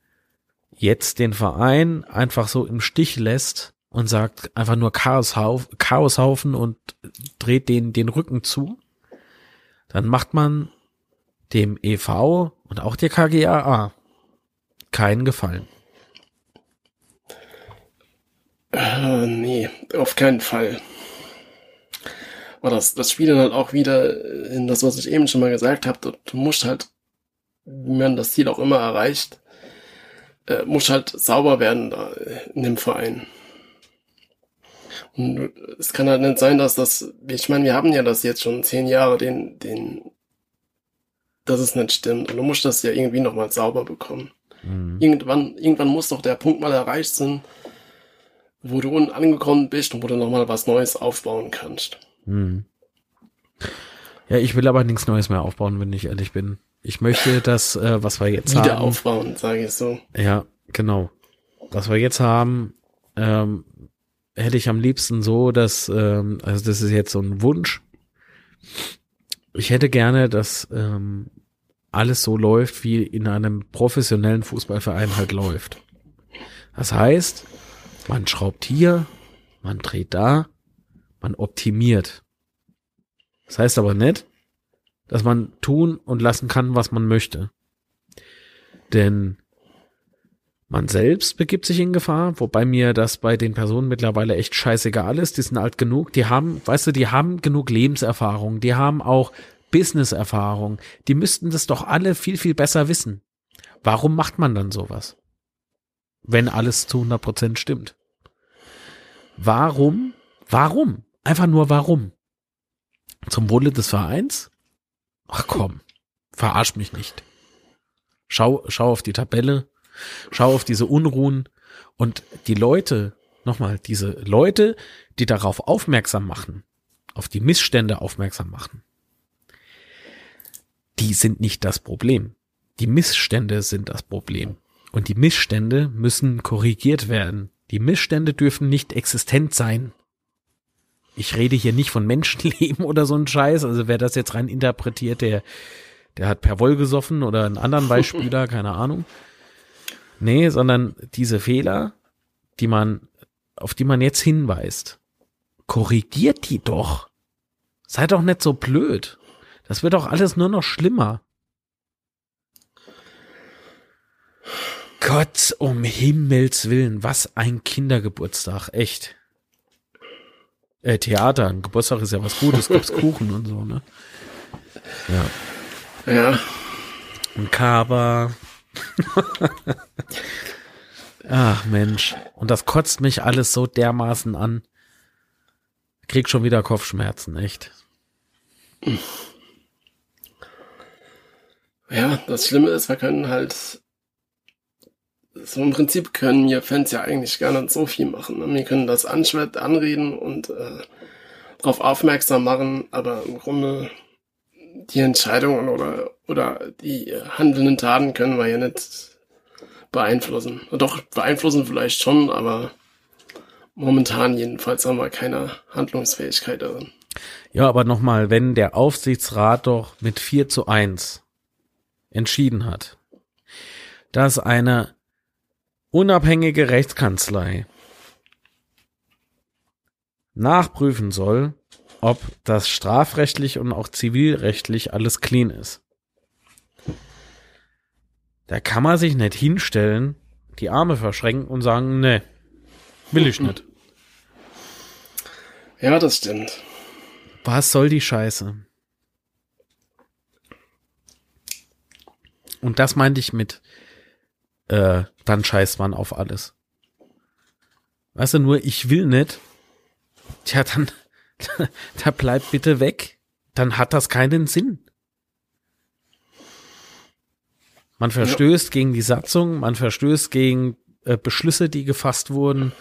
B: jetzt den Verein einfach so im Stich lässt und sagt einfach nur Chaoshauf, Chaoshaufen und dreht den, den Rücken zu, dann macht man dem EV und auch der KGAA keinen Gefallen.
A: Äh, nee, auf keinen Fall. Aber das, das spielt dann halt auch wieder in das, was ich eben schon mal gesagt habe. Du, musst halt wie man das Ziel auch immer erreicht, äh, muss halt sauber werden da in dem Verein. Und es kann halt nicht sein, dass das, ich meine, wir haben ja das jetzt schon zehn Jahre, den, den, dass es nicht stimmt. Und du musst das ja irgendwie nochmal sauber bekommen. Mhm. Irgendwann, irgendwann muss doch der Punkt mal erreicht sein, wo du unten angekommen bist und wo du nochmal was Neues aufbauen kannst. Mhm.
B: Ja, ich will aber nichts Neues mehr aufbauen, wenn ich ehrlich bin. Ich möchte [laughs] das, äh, was wir jetzt
A: Wieder
B: haben.
A: aufbauen, sage ich so.
B: Ja, genau. Was wir jetzt haben, ähm, hätte ich am liebsten so, dass, ähm, also das ist jetzt so ein Wunsch. Ich hätte gerne, dass ähm, alles so läuft, wie in einem professionellen Fußballverein halt läuft. Das heißt, man schraubt hier, man dreht da, man optimiert. Das heißt aber nicht, dass man tun und lassen kann, was man möchte. Denn man selbst begibt sich in Gefahr, wobei mir das bei den Personen mittlerweile echt scheißegal ist. Die sind alt genug, die haben, weißt du, die haben genug Lebenserfahrung, die haben auch Business-Erfahrung. Die müssten das doch alle viel, viel besser wissen. Warum macht man dann sowas? Wenn alles zu 100 Prozent stimmt. Warum? Warum? Einfach nur warum? Zum Wohle des Vereins? Ach komm, verarsch mich nicht. Schau, schau auf die Tabelle, Schau auf diese Unruhen und die Leute, nochmal, diese Leute, die darauf aufmerksam machen, auf die Missstände aufmerksam machen, die sind nicht das Problem. Die Missstände sind das Problem. Und die Missstände müssen korrigiert werden. Die Missstände dürfen nicht existent sein. Ich rede hier nicht von Menschenleben oder so ein Scheiß. Also wer das jetzt rein interpretiert, der, der hat per Woll gesoffen oder einen anderen Beispieler, keine Ahnung. Nee, sondern diese Fehler, die man, auf die man jetzt hinweist, korrigiert die doch. Seid doch nicht so blöd. Das wird doch alles nur noch schlimmer. Gott, um Himmels Willen, was ein Kindergeburtstag, echt. Äh, Theater, ein Geburtstag ist ja was Gutes, gibt's [laughs] Kuchen und so, ne?
A: Ja. Ja.
B: Ein Kaba, [laughs] Ach Mensch. Und das kotzt mich alles so dermaßen an. Krieg schon wieder Kopfschmerzen, echt.
A: Ja, das Schlimme ist, wir können halt so im Prinzip können wir Fans ja eigentlich gar nicht so viel machen. Ne? Wir können das anschwert anreden und äh, darauf aufmerksam machen, aber im Grunde die Entscheidungen oder, oder die handelnden Taten können wir ja nicht beeinflussen. Doch, beeinflussen vielleicht schon, aber momentan jedenfalls haben wir keine Handlungsfähigkeit darin.
B: Ja, aber nochmal, wenn der Aufsichtsrat doch mit 4 zu 1 entschieden hat, dass eine unabhängige Rechtskanzlei nachprüfen soll, ob das strafrechtlich und auch zivilrechtlich alles clean ist. Da kann man sich nicht hinstellen, die Arme verschränken und sagen, ne, will ich nicht. [laughs]
A: Ja, das stimmt.
B: Was soll die Scheiße? Und das meinte ich mit, äh, dann scheißt man auf alles. Weißt du, nur ich will nicht. Tja, dann, [laughs] da bleibt bitte weg. Dann hat das keinen Sinn. Man verstößt ja. gegen die Satzung, man verstößt gegen äh, Beschlüsse, die gefasst wurden.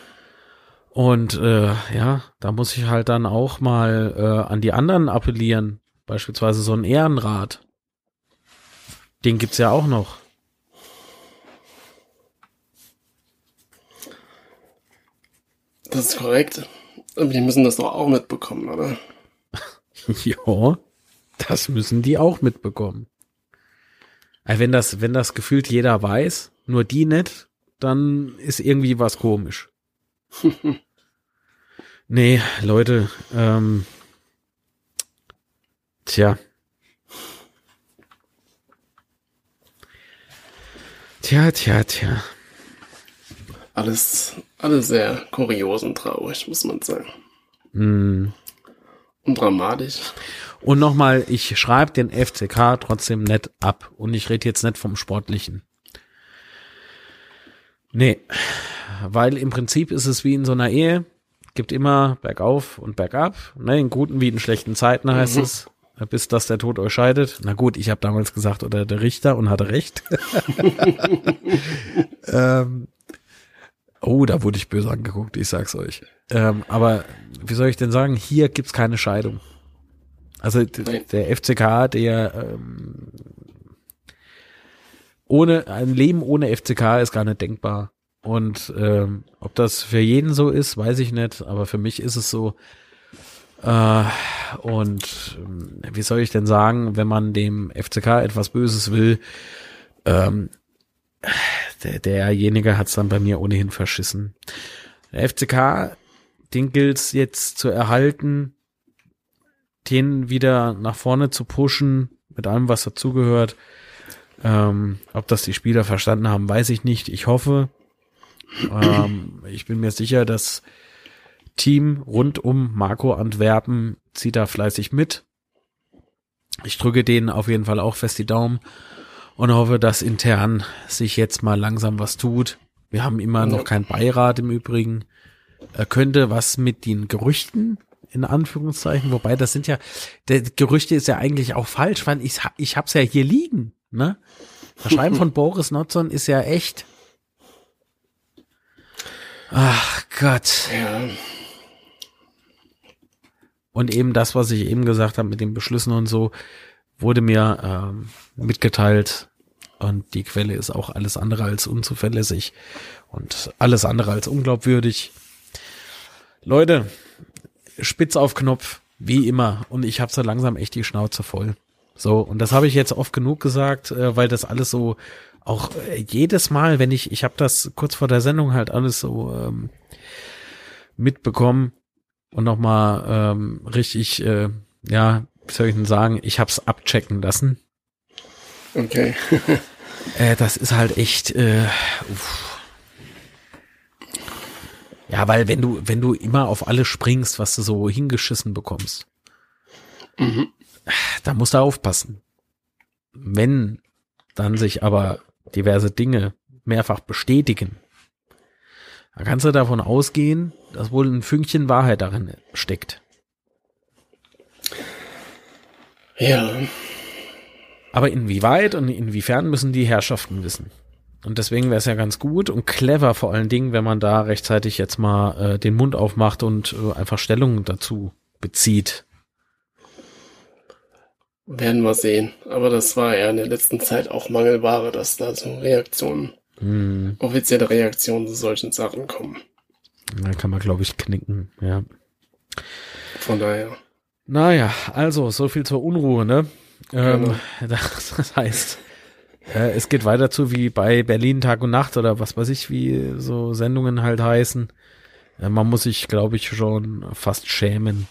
B: Und äh, ja, da muss ich halt dann auch mal äh, an die anderen appellieren. Beispielsweise so ein Ehrenrat. Den gibt's ja auch noch.
A: Das ist korrekt. Die müssen das doch auch mitbekommen, oder? [laughs]
B: ja, das müssen die auch mitbekommen. Also wenn das, wenn das gefühlt jeder weiß, nur die nicht, dann ist irgendwie was komisch. [laughs] nee, Leute, ähm, tja. Tja, tja, tja.
A: Alles, alles sehr kurios und traurig, muss man sagen. Mm. Und dramatisch.
B: Und nochmal, ich schreibe den FCK trotzdem nett ab. Und ich rede jetzt nicht vom Sportlichen. Nee, weil im Prinzip ist es wie in so einer Ehe. Gibt immer bergauf und bergab. Ne, in guten wie in schlechten Zeiten heißt mhm. es. Bis dass der Tod euch scheidet. Na gut, ich habe damals gesagt, oder der Richter und hatte recht. [laughs] [laughs] ähm, oh, da wurde ich böse angeguckt, ich sag's euch. Ähm, aber wie soll ich denn sagen, hier gibt's keine Scheidung. Also der FCK, der ähm, ohne ein Leben ohne FCK ist gar nicht denkbar. Und ähm, ob das für jeden so ist, weiß ich nicht. Aber für mich ist es so. Äh, und äh, wie soll ich denn sagen, wenn man dem FCK etwas Böses will, ähm, der, derjenige hat es dann bei mir ohnehin verschissen. Der FCK, den gilt's jetzt zu erhalten den wieder nach vorne zu pushen, mit allem, was dazugehört. Ähm, ob das die Spieler verstanden haben, weiß ich nicht. Ich hoffe. Ähm, ich bin mir sicher, das Team rund um Marco Antwerpen zieht da fleißig mit. Ich drücke denen auf jeden Fall auch fest die Daumen und hoffe, dass intern sich jetzt mal langsam was tut. Wir haben immer noch keinen Beirat im Übrigen. Er könnte was mit den Gerüchten in Anführungszeichen, wobei das sind ja, der Gerüchte ist ja eigentlich auch falsch, weil ich, ich hab's ja hier liegen, ne? Das Schreiben von [laughs] Boris Notzon ist ja echt. Ach Gott. Ja. Und eben das, was ich eben gesagt habe mit den Beschlüssen und so, wurde mir ähm, mitgeteilt. Und die Quelle ist auch alles andere als unzuverlässig und alles andere als unglaubwürdig. Leute, spitz auf Knopf, wie immer. Und ich habe so langsam echt die Schnauze voll. So, und das habe ich jetzt oft genug gesagt, äh, weil das alles so auch äh, jedes Mal, wenn ich, ich habe das kurz vor der Sendung halt alles so ähm, mitbekommen und nochmal ähm, richtig, äh, ja, wie soll ich denn sagen, ich hab's abchecken lassen.
A: Okay. [laughs]
B: äh, das ist halt echt, äh, uff. Ja, weil wenn du, wenn du immer auf alles springst, was du so hingeschissen bekommst, mhm. da musst du aufpassen. Wenn dann sich aber diverse Dinge mehrfach bestätigen, dann kannst du davon ausgehen, dass wohl ein Fünkchen Wahrheit darin steckt.
A: Ja.
B: Aber inwieweit und inwiefern müssen die Herrschaften wissen? Und deswegen wäre es ja ganz gut und clever vor allen Dingen, wenn man da rechtzeitig jetzt mal äh, den Mund aufmacht und äh, einfach Stellung dazu bezieht.
A: Werden wir sehen. Aber das war ja in der letzten Zeit auch Mangelware, dass da so Reaktionen, hm. offizielle Reaktionen zu solchen Sachen kommen.
B: Da kann man, glaube ich, knicken, ja.
A: Von daher.
B: Naja, also, so viel zur Unruhe, ne? Ähm, genau. [laughs] das, das heißt, äh, es geht weiter zu wie bei Berlin Tag und Nacht oder was weiß ich, wie so Sendungen halt heißen. Äh, man muss sich, glaube ich, schon fast schämen.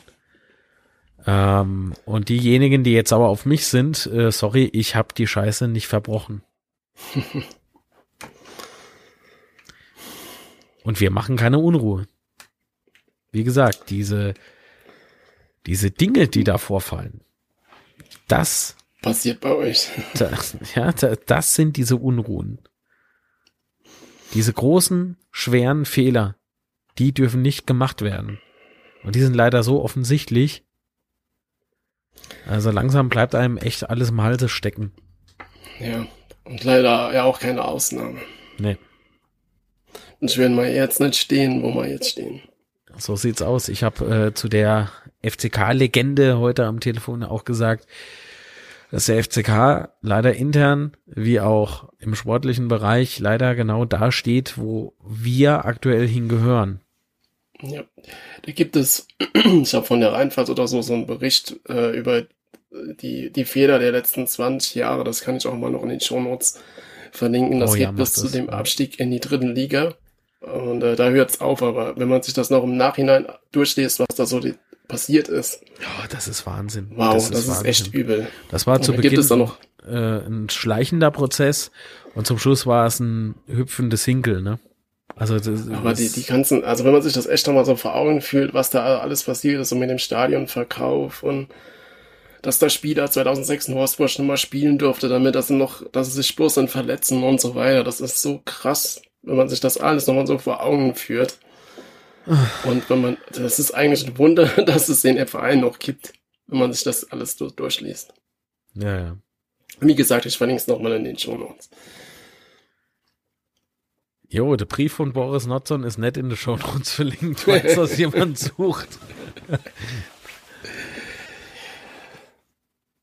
B: Ähm, und diejenigen, die jetzt aber auf mich sind, äh, sorry, ich habe die Scheiße nicht verbrochen. [laughs] und wir machen keine Unruhe. Wie gesagt, diese, diese Dinge, die da vorfallen, das
A: passiert bei euch. [laughs]
B: Das, ja, das sind diese Unruhen. Diese großen, schweren Fehler, die dürfen nicht gemacht werden. Und die sind leider so offensichtlich. Also langsam bleibt einem echt alles im Halse stecken.
A: Ja, und leider ja auch keine Ausnahme.
B: Nee.
A: Und werden wir jetzt nicht stehen, wo wir jetzt stehen.
B: So sieht's aus. Ich habe äh, zu der FCK-Legende heute am Telefon auch gesagt, dass der FCK leider intern wie auch im sportlichen Bereich leider genau da steht, wo wir aktuell hingehören.
A: Ja, da gibt es, [clears throat] ich habe von der Rheinfahrt oder so so einen Bericht äh, über die, die Fehler der letzten 20 Jahre, das kann ich auch mal noch in den Shownotes verlinken. Das oh, geht ja, bis zu dem Abstieg in die dritten Liga. Und äh, da hört es auf, aber wenn man sich das noch im Nachhinein durchliest, was da so die passiert ist.
B: Ja, das ist Wahnsinn.
A: Wow, das, das ist, ist echt übel.
B: Das war zu Beginn äh, ein schleichender Prozess und zum Schluss war es ein hüpfendes Hinkel, ne?
A: Also das, aber die, die ganzen, also wenn man sich das echt nochmal so vor Augen fühlt, was da alles passiert ist, so mit dem Stadionverkauf und dass der Spieler 2006 in Wolfsburg nicht mal spielen durfte, damit dass sie noch, dass sie sich bloß dann verletzen und so weiter. Das ist so krass, wenn man sich das alles nochmal so vor Augen führt. Und wenn man, das ist eigentlich ein Wunder, [laughs] dass es den Verein noch gibt, wenn man sich das alles so durchliest.
B: Ja, ja.
A: Wie gesagt, ich verlinke es nochmal in den Show Notes.
B: Jo, der Brief von Boris Notzon ist nett in der Show Notes verlinkt, [laughs] falls das jemand sucht.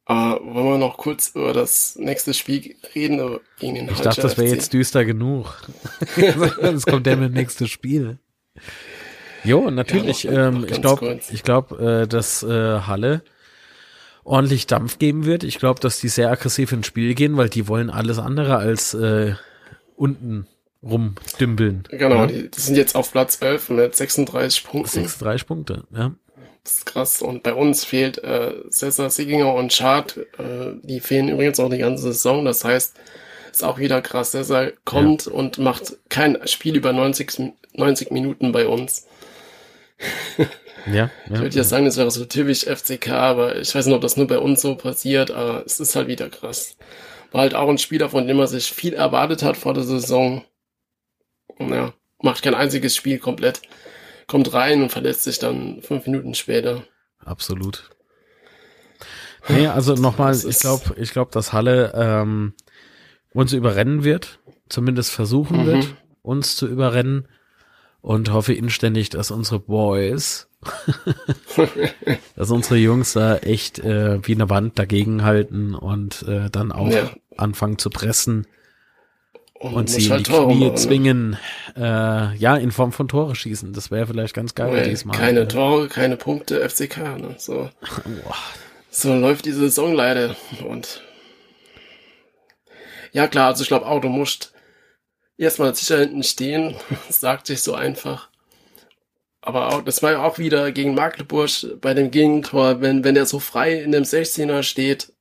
A: Aber [laughs] wollen wir noch kurz über das nächste Spiel reden? Gegen den
B: Ich dachte, das wäre jetzt düster genug. Jetzt kommt der mit nächste Spiel. Jo, natürlich.
A: Ja, noch-
B: ähm,
A: noch
B: ich glaube, ich glaube, äh, dass äh, Halle ordentlich Dampf geben wird. Ich glaube, dass die sehr aggressiv ins Spiel gehen, weil die wollen alles andere als äh, unten rumdümpeln.
A: Genau,
B: Ja?
A: die, die sind jetzt auf Platz 11 mit 36 Punkten.
B: 36 Punkte, ja.
A: Das ist krass. Und bei uns fehlt äh, Cesar Sieginger und Schad. Äh, die fehlen übrigens auch die ganze Saison. Das heißt, ist auch wieder krass. Cesar kommt und macht kein Spiel über 90, 90 Minuten bei uns. [laughs]
B: Ja,
A: Ich
B: ja.
A: würde ja sagen, das wäre so typisch FCK, aber ich weiß nicht, ob das nur bei uns so passiert, aber es ist halt wieder krass. War halt auch ein Spieler, von dem man sich viel erwartet hat vor der Saison. Ja, macht kein einziges Spiel komplett. Kommt rein und verletzt sich dann fünf Minuten später.
B: Absolut. Nee, also [laughs] nochmal, ich glaube, ich glaube, dass Halle ähm, uns überrennen wird, zumindest versuchen
A: Mhm.
B: wird, uns zu überrennen und hoffe inständig, dass unsere Boys, [laughs] dass unsere Jungs da echt äh, wie eine Wand dagegen halten und äh, dann auch
A: Ja.
B: anfangen zu pressen und
A: muss
B: sie in
A: halt
B: die
A: Tore
B: Knie
A: machen, ne?
B: zwingen, äh, ja, in Form von Tore schießen. Das wäre vielleicht ganz geil
A: Weil
B: diesmal.
A: Keine
B: Äh,
A: Tore, keine Punkte, FCK. Ne? So, so läuft die Saison leider. Und ja klar, also ich glaube auch, du musst erstmal sicher hinten stehen. [laughs] Sagt sich so einfach. Aber auch, das war ja auch wieder gegen Magdeburg bei dem Gegentor, wenn, wenn der so frei in dem 16er steht,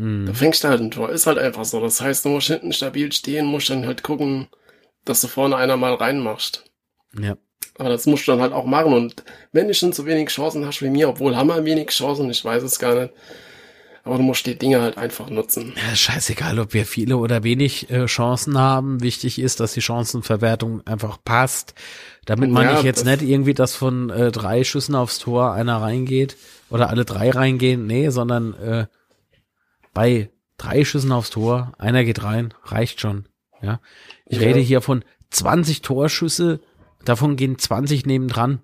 B: Hm.
A: da fängst du halt ein Tor. Ist halt einfach so. Das heißt, du musst hinten stabil stehen, musst dann halt gucken, dass du vorne einer mal reinmachst.
B: Ja.
A: Aber das musst du dann halt auch machen. Und wenn du schon so wenig Chancen hast wie mir, obwohl haben wir wenig Chancen, ich weiß es gar nicht. Aber du musst die Dinge halt einfach nutzen.
B: Ja, scheißegal, ob wir viele oder wenig äh, Chancen haben. Wichtig ist, dass die Chancenverwertung einfach passt. Damit man
A: Ja,
B: nicht jetzt nicht irgendwie, dass von äh, drei Schüssen aufs Tor einer reingeht oder alle drei reingehen. Nee, sondern äh, bei drei Schüssen aufs Tor, einer geht rein, reicht schon. Ja. Ich
A: Ja.
B: rede hier von 20 Torschüsse, davon gehen 20 nebendran.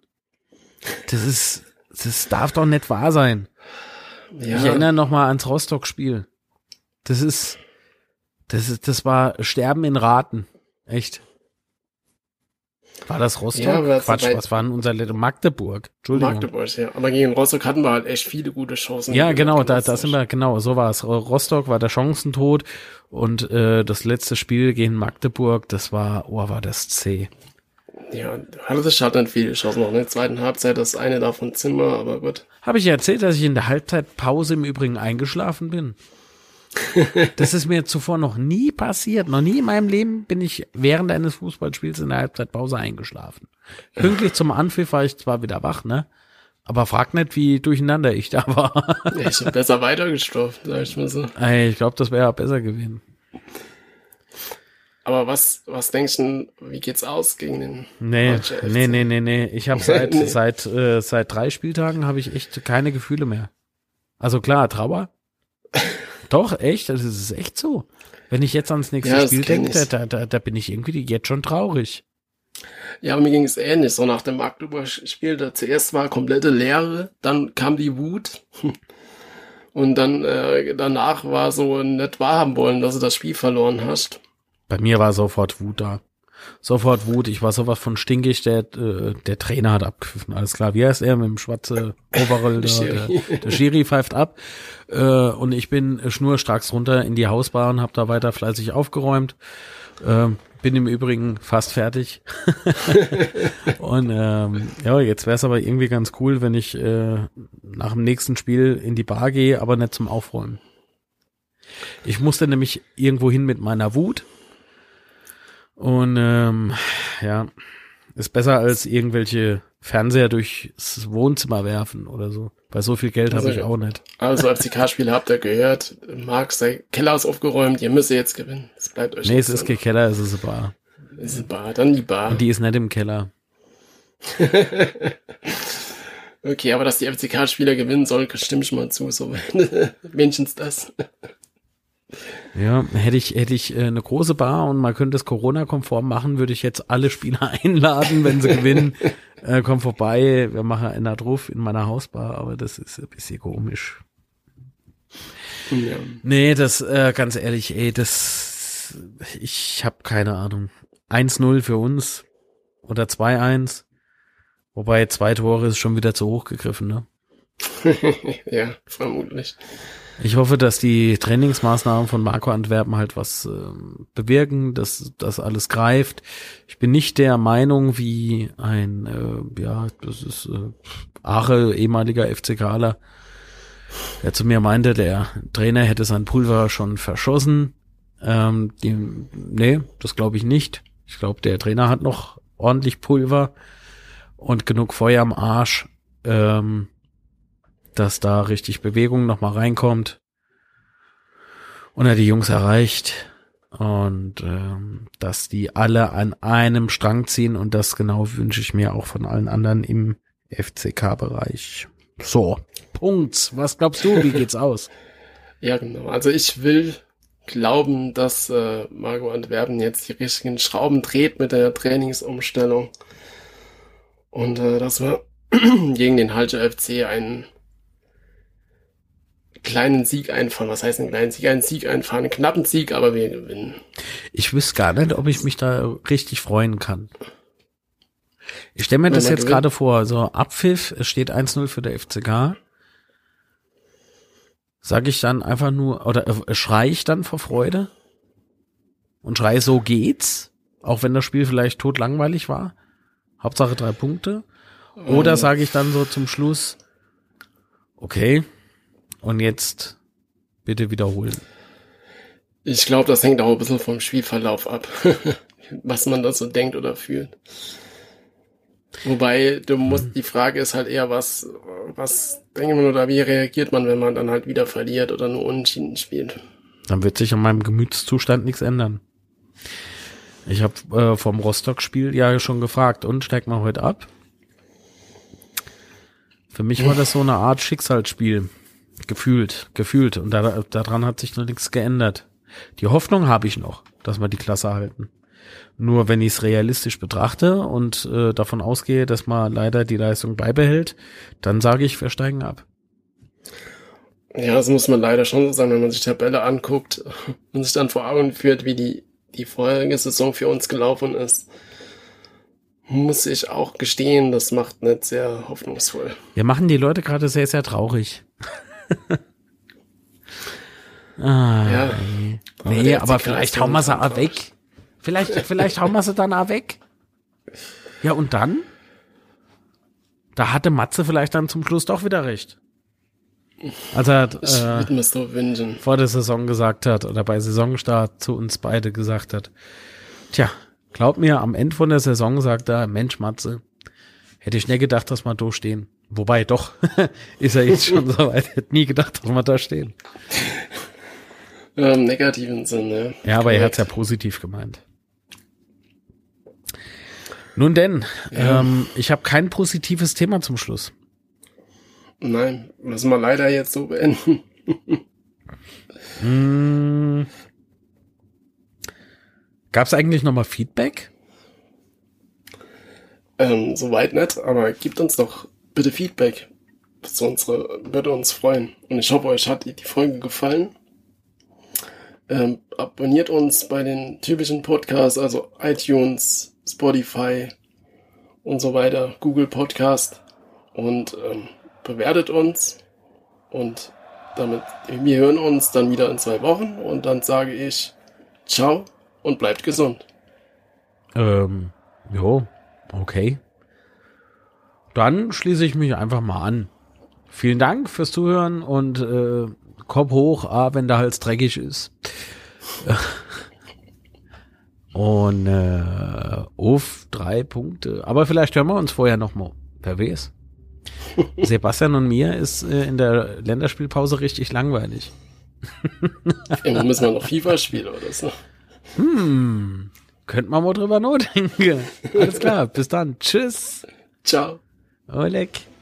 B: Das ist, das darf doch nicht wahr sein.
A: Ja,
B: Ich erinnere noch mal ans Rostock-Spiel. Das ist, das ist, das war Sterben in Raten. Echt. War das Rostock?
A: Ja,
B: Quatsch, was war denn unser Let- Magdeburg? Entschuldigung.
A: Magdeburg, ja. Aber gegen Rostock hatten wir halt echt viele gute Chancen.
B: Ja, genau, da, da sind wir, genau, so war es. Rostock war der Chancentod und äh, das letzte Spiel gegen Magdeburg, das war, oh, war das C.
A: Ja, hatte das hat dann viele Chancen noch. In der zweiten Halbzeit das eine davon Zimmer, aber gut.
B: Habe ich ja erzählt, dass ich in der Halbzeitpause im Übrigen eingeschlafen bin? [laughs] Das ist mir zuvor noch nie passiert. Noch nie in meinem Leben bin ich während eines Fußballspiels in der Halbzeitpause eingeschlafen. Pünktlich zum Anpfiff war ich zwar wieder wach, ne? Aber frag nicht, wie durcheinander ich da war.
A: Ich hab besser weitergestuft, sag ich mal so.
B: Ey, ich glaube, das wäre besser gewesen.
A: Aber was, was denkst du, wie geht's aus gegen den
B: Nee, nee, nee, nee, nee. Ich habe [laughs] seit
A: Nee.
B: seit äh, seit drei Spieltagen habe ich echt keine Gefühle mehr. Also klar, Trauer. [laughs] Doch, echt, das ist echt so. Wenn ich jetzt ans nächste
A: Ja,
B: Spiel denke,
A: ich.
B: da, da, da bin ich irgendwie jetzt schon traurig.
A: Ja, mir ging es ähnlich. So nach dem Magdeburg-Spiel, da zuerst war komplette Leere, dann kam die Wut. [laughs] Und dann äh, danach war so nicht wahrhaben wollen, dass du das Spiel verloren hast.
B: Bei mir war sofort Wut da. Sofort Wut. Ich war sowas von stinkig. Der, äh, der Trainer hat abgepfiffen. Alles klar. Wie heißt er mit dem schwarze Overall? [laughs]
A: Schiri.
B: Der, der Schiri pfeift ab. Äh, und ich bin schnurstracks runter in die Hausbahn, habe da weiter fleißig aufgeräumt. Ähm, bin im Übrigen fast fertig. [laughs] und ähm, ja, jetzt wäre es aber irgendwie ganz cool, wenn ich äh, nach dem nächsten Spiel in die Bar gehe, aber nicht zum Aufräumen. Ich musste nämlich irgendwo hin mit meiner Wut. Und ähm, ja, Ist besser als irgendwelche Fernseher durchs Wohnzimmer werfen oder so. Weil so viel Geld
A: Also,
B: habe ich auch nicht.
A: Also als FCK-Spieler habt ihr gehört, Marc, sein Keller ist aufgeräumt, ihr müsst jetzt gewinnen. Es bleibt euch
B: Nee, es ist kein Keller, es ist eine Bar.
A: Es ist eine Bar, dann die Bar.
B: Und die ist nicht im Keller. [laughs]
A: Okay, aber dass die FCK-Spieler gewinnen sollen, stimme ich mal zu, so [laughs] wenigstens das.
B: Ja, hätte ich, hätte ich äh, eine große Bar und man könnte es Corona-konform machen, würde ich jetzt alle Spieler [laughs] einladen, wenn sie gewinnen. [laughs] Äh, komm vorbei, wir machen einen drauf in meiner Hausbar, aber das ist ein bisschen komisch.
A: Ja.
B: Nee, das, äh, ganz ehrlich, ey, das, ich habe keine Ahnung. 1-0 für uns oder 2-1. Wobei zwei Tore ist schon wieder zu hoch gegriffen, ne? [laughs]
A: ja, vermutlich.
B: Ich hoffe, dass die Trainingsmaßnahmen von Marco Antwerpen halt was ähm, bewirken, dass das alles greift. Ich bin nicht der Meinung, wie ein, äh, ja, das ist äh, Ache, ehemaliger FCKler, der zu mir meinte, der Trainer hätte sein Pulver schon verschossen. Ähm, die, nee, das glaube ich nicht. Ich glaube, der Trainer hat noch ordentlich Pulver und genug Feuer am Arsch. Ähm, dass da richtig Bewegung nochmal reinkommt und er die Jungs erreicht und ähm, dass die alle an einem Strang ziehen und das genau wünsche ich mir auch von allen anderen im FCK-Bereich. So, Punkt. Was glaubst du, wie geht's aus? [laughs]
A: Ja, genau. Also ich will glauben, dass äh, Marco Antwerpen jetzt die richtigen Schrauben dreht mit der Trainingsumstellung und äh, dass wir [clears throat] gegen den Halscher FC einen kleinen Sieg einfahren. Was heißt einen kleinen Sieg? Einen Sieg einfahren, einen knappen Sieg, aber wir gewinnen.
B: Ich wüsste gar nicht, ob ich mich da richtig freuen kann. Ich stelle mir
A: Wenn
B: das jetzt gerade vor, so Abpfiff, es steht 1-0 für der FCK. Sag ich dann einfach nur, oder äh, schrei ich dann vor Freude? Und schrei, so geht's? Auch wenn das Spiel vielleicht totlangweilig war? Hauptsache drei Punkte? Oder
A: Ähm,
B: sage ich dann so zum Schluss, okay, und jetzt bitte wiederholen.
A: Ich glaube, das hängt auch ein bisschen vom Spielverlauf ab, [laughs] was man da so denkt oder fühlt. Wobei, du musst, die Frage ist halt eher, was, was denkt man oder wie reagiert man, wenn man dann halt wieder verliert oder nur unentschieden spielt.
B: Dann wird sich an meinem Gemütszustand nichts ändern. Ich habe äh, vom Rostock-Spiel ja schon gefragt, und steigt man heute ab? Für mich war das so eine Art Schicksalsspiel. Gefühlt, gefühlt. Und da, daran hat sich noch nichts geändert. Die Hoffnung habe ich noch, dass wir die Klasse halten. Nur wenn ich es realistisch betrachte und äh, davon ausgehe, dass man leider die Leistung beibehält, dann sage ich, wir steigen ab.
A: Ja, das muss man leider schon so sagen, wenn man sich die Tabelle anguckt [laughs] und sich dann vor Augen führt, wie die, die vorherige Saison für uns gelaufen ist. Muss ich auch gestehen, das macht nicht sehr hoffnungsvoll.
B: Wir machen die Leute gerade sehr, sehr traurig. [laughs] ah,
A: Ja.
B: nee,
A: Aber
B: nee aber vielleicht hauen wir sie auch weg. Vielleicht, vielleicht hauen wir sie dann auch weg. Ja, und dann? Da hatte Matze vielleicht dann zum Schluss doch wieder recht. Als er äh, vor der Saison gesagt hat oder bei Saisonstart zu uns beide gesagt hat, tja, glaub mir, am Ende von der Saison sagt er, Mensch Matze, hätte ich nie gedacht, dass wir da stehen. Wobei doch, [laughs] ist er jetzt schon [laughs] so weit, hätte nie gedacht, dass wir da stehen.
A: Ja, Im negativen Sinne.
B: Ja, aber er hat's ja positiv gemeint. Nun denn,
A: Ja.
B: ähm, ich habe kein positives Thema zum Schluss.
A: Nein, müssen wir leider jetzt so beenden. [laughs]
B: Hm. Gab es eigentlich nochmal Feedback?
A: Ähm, soweit nicht, aber gebt uns doch bitte Feedback. Das unsere, würde uns freuen. Und ich hoffe, euch hat die, die Folge gefallen. Ähm, abonniert uns bei den typischen Podcasts, also iTunes, Spotify und so weiter, Google Podcast und ähm, bewertet uns. Und damit, wir hören uns dann wieder in zwei Wochen und dann sage ich ciao und bleibt gesund.
B: Ähm, jo, okay. Dann schließe ich mich einfach mal an. Vielen Dank fürs Zuhören und äh, Kopf hoch, ah, wenn der Hals dreckig ist. [laughs] Und äh, Uff, drei Punkte. Aber vielleicht hören wir uns vorher noch mal. Wer weiß. [laughs] Sebastian und mir ist äh, in der Länderspielpause richtig langweilig.
A: Irgendwann müssen wir noch FIFA spielen oder so.
B: Hm, könnte man mal drüber nachdenken. Alles klar, bis dann. Tschüss.
A: Ciao.
B: Olha que.